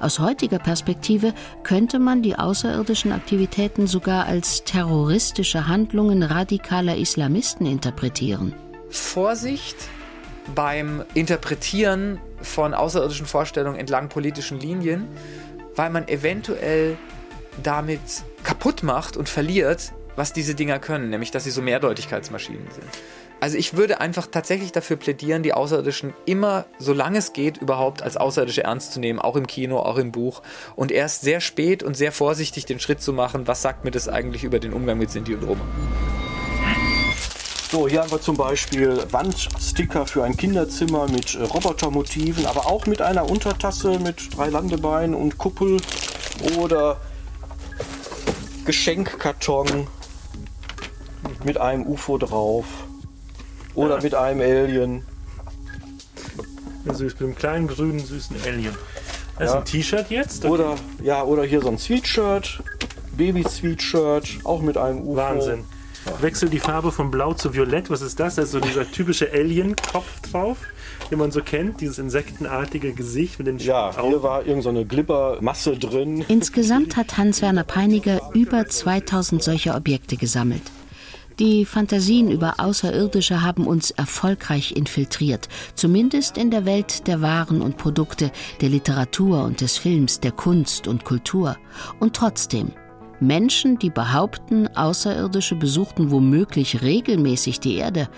Speaker 2: Aus heutiger Perspektive könnte man die außerirdischen Aktivitäten sogar als terroristische Handlungen radikaler Islamisten interpretieren.
Speaker 14: Vorsicht beim Interpretieren von außerirdischen Vorstellungen entlang politischen Linien, weil man eventuell damit kaputt macht und verliert, was diese Dinger können, nämlich dass sie so Mehrdeutigkeitsmaschinen sind. Also ich würde einfach tatsächlich dafür plädieren, die Außerirdischen immer, solange es geht, überhaupt als Außerirdische ernst zu nehmen, auch im Kino, auch im Buch und erst sehr spät und sehr vorsichtig den Schritt zu machen, was sagt mir das eigentlich über den Umgang mit Sinti und Roma.
Speaker 7: So, hier haben wir zum Beispiel Wandsticker für ein Kinderzimmer mit äh, Robotermotiven, aber auch mit einer Untertasse mit drei Landebeinen und Kuppel oder Geschenkkarton mit einem UFO drauf oder mit einem Alien.
Speaker 6: Also mit einem kleinen grünen süßen Alien. Das
Speaker 7: Ja.
Speaker 6: ist ein T-Shirt jetzt? Okay.
Speaker 7: Oder ja, oder hier so ein Sweatshirt, Baby-Sweatshirt, auch mit einem UFO.
Speaker 6: Wahnsinn. Wechsel die Farbe von Blau zu Violett. Was ist das? Das ist so dieser typische Alien-Kopf drauf, den man so kennt. Dieses insektenartige Gesicht mit den
Speaker 7: Ja, hier war irgendeine so eine Glibbermasse drin.
Speaker 2: Insgesamt hat Hans-Werner Peiniger über 2000 solcher Objekte gesammelt. Die Fantasien über Außerirdische haben uns erfolgreich infiltriert, zumindest in der Welt der Waren und Produkte, der Literatur und des Films, der Kunst und Kultur. Und trotzdem, Menschen, die behaupten, Außerirdische besuchten womöglich regelmäßig die Erde,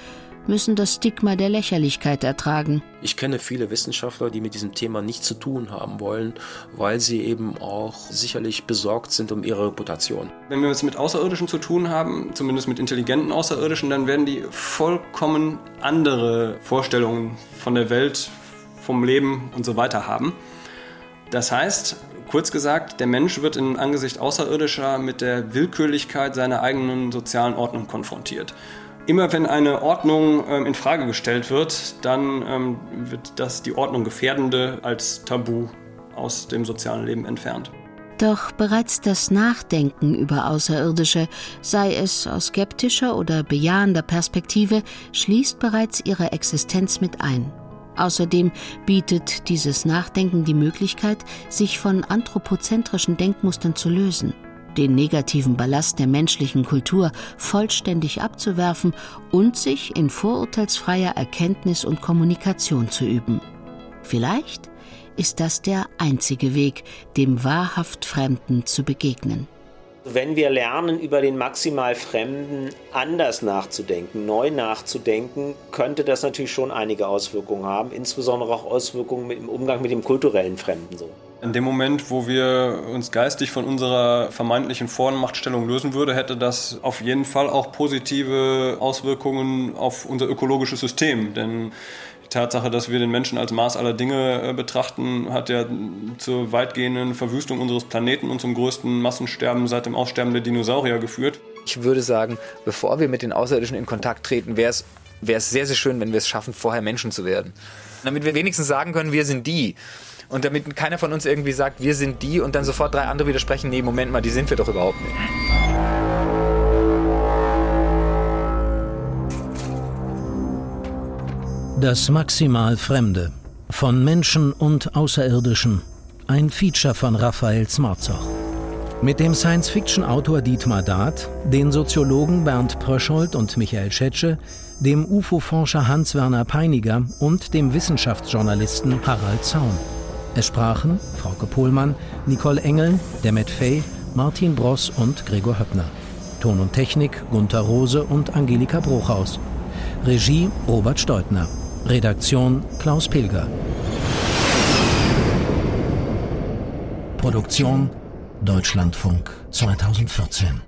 Speaker 2: müssen das Stigma der Lächerlichkeit ertragen.
Speaker 10: Ich kenne viele Wissenschaftler, die mit diesem Thema nichts zu tun haben wollen, weil sie eben auch sicherlich besorgt sind um ihre Reputation.
Speaker 1: Wenn wir es mit Außerirdischen zu tun haben, zumindest mit intelligenten Außerirdischen, dann werden die vollkommen andere Vorstellungen von der Welt, vom Leben und so weiter haben. Das heißt, kurz gesagt, der Mensch wird in Angesicht Außerirdischer mit der Willkürlichkeit seiner eigenen sozialen Ordnung konfrontiert. Immer wenn eine Ordnung ähm, in Frage gestellt wird, dann ähm, wird das die Ordnung gefährdende als Tabu aus dem sozialen Leben entfernt.
Speaker 2: Doch bereits das Nachdenken über Außerirdische, sei es aus skeptischer oder bejahender Perspektive, schließt bereits ihre Existenz mit ein. Außerdem bietet dieses Nachdenken die Möglichkeit, sich von anthropozentrischen Denkmustern zu lösen, den negativen Ballast der menschlichen Kultur vollständig abzuwerfen und sich in vorurteilsfreier Erkenntnis und Kommunikation zu üben. Vielleicht ist das der einzige Weg, dem wahrhaft Fremden zu begegnen.
Speaker 11: Wenn wir lernen, über den maximal Fremden anders nachzudenken, neu nachzudenken, könnte das natürlich schon einige Auswirkungen haben, insbesondere auch Auswirkungen im Umgang mit dem kulturellen Fremden. So.
Speaker 1: In dem Moment, wo wir uns geistig von unserer vermeintlichen Vormachtstellung lösen würde, hätte das auf jeden Fall auch positive Auswirkungen auf unser ökologisches System. Denn Tatsache, dass wir den Menschen als Maß aller Dinge äh, betrachten, hat ja zur weitgehenden Verwüstung unseres Planeten und zum größten Massensterben seit dem Aussterben der Dinosaurier geführt.
Speaker 14: Ich würde sagen, bevor wir mit den Außerirdischen in Kontakt treten, wäre es wäre es sehr, sehr schön, wenn wir es schaffen, vorher Menschen zu werden. Damit wir wenigstens sagen können, wir sind die. Und damit keiner von uns irgendwie sagt, wir sind die und dann sofort drei andere widersprechen, nee, Moment mal, die sind wir doch überhaupt nicht.
Speaker 5: Das Maximal Fremde von Menschen und Außerirdischen. Ein Feature von Raphael Smarzoch. Mit dem Science-Fiction-Autor Dietmar Dahth, den Soziologen Bernd Pröschold und Michael Schetsche, dem UFO-Forscher Hans-Werner Peiniger und dem Wissenschaftsjournalisten Harald Zaun. Es sprachen Frauke Pohlmann, Nicole Engel, Demet Fey, Martin Bross und Gregor Höppner. Ton und Technik Gunther Rose und Angelika Bruchhaus. Regie Robert Steutner. Redaktion Klaus Pilger. Produktion Deutschlandfunk 2014.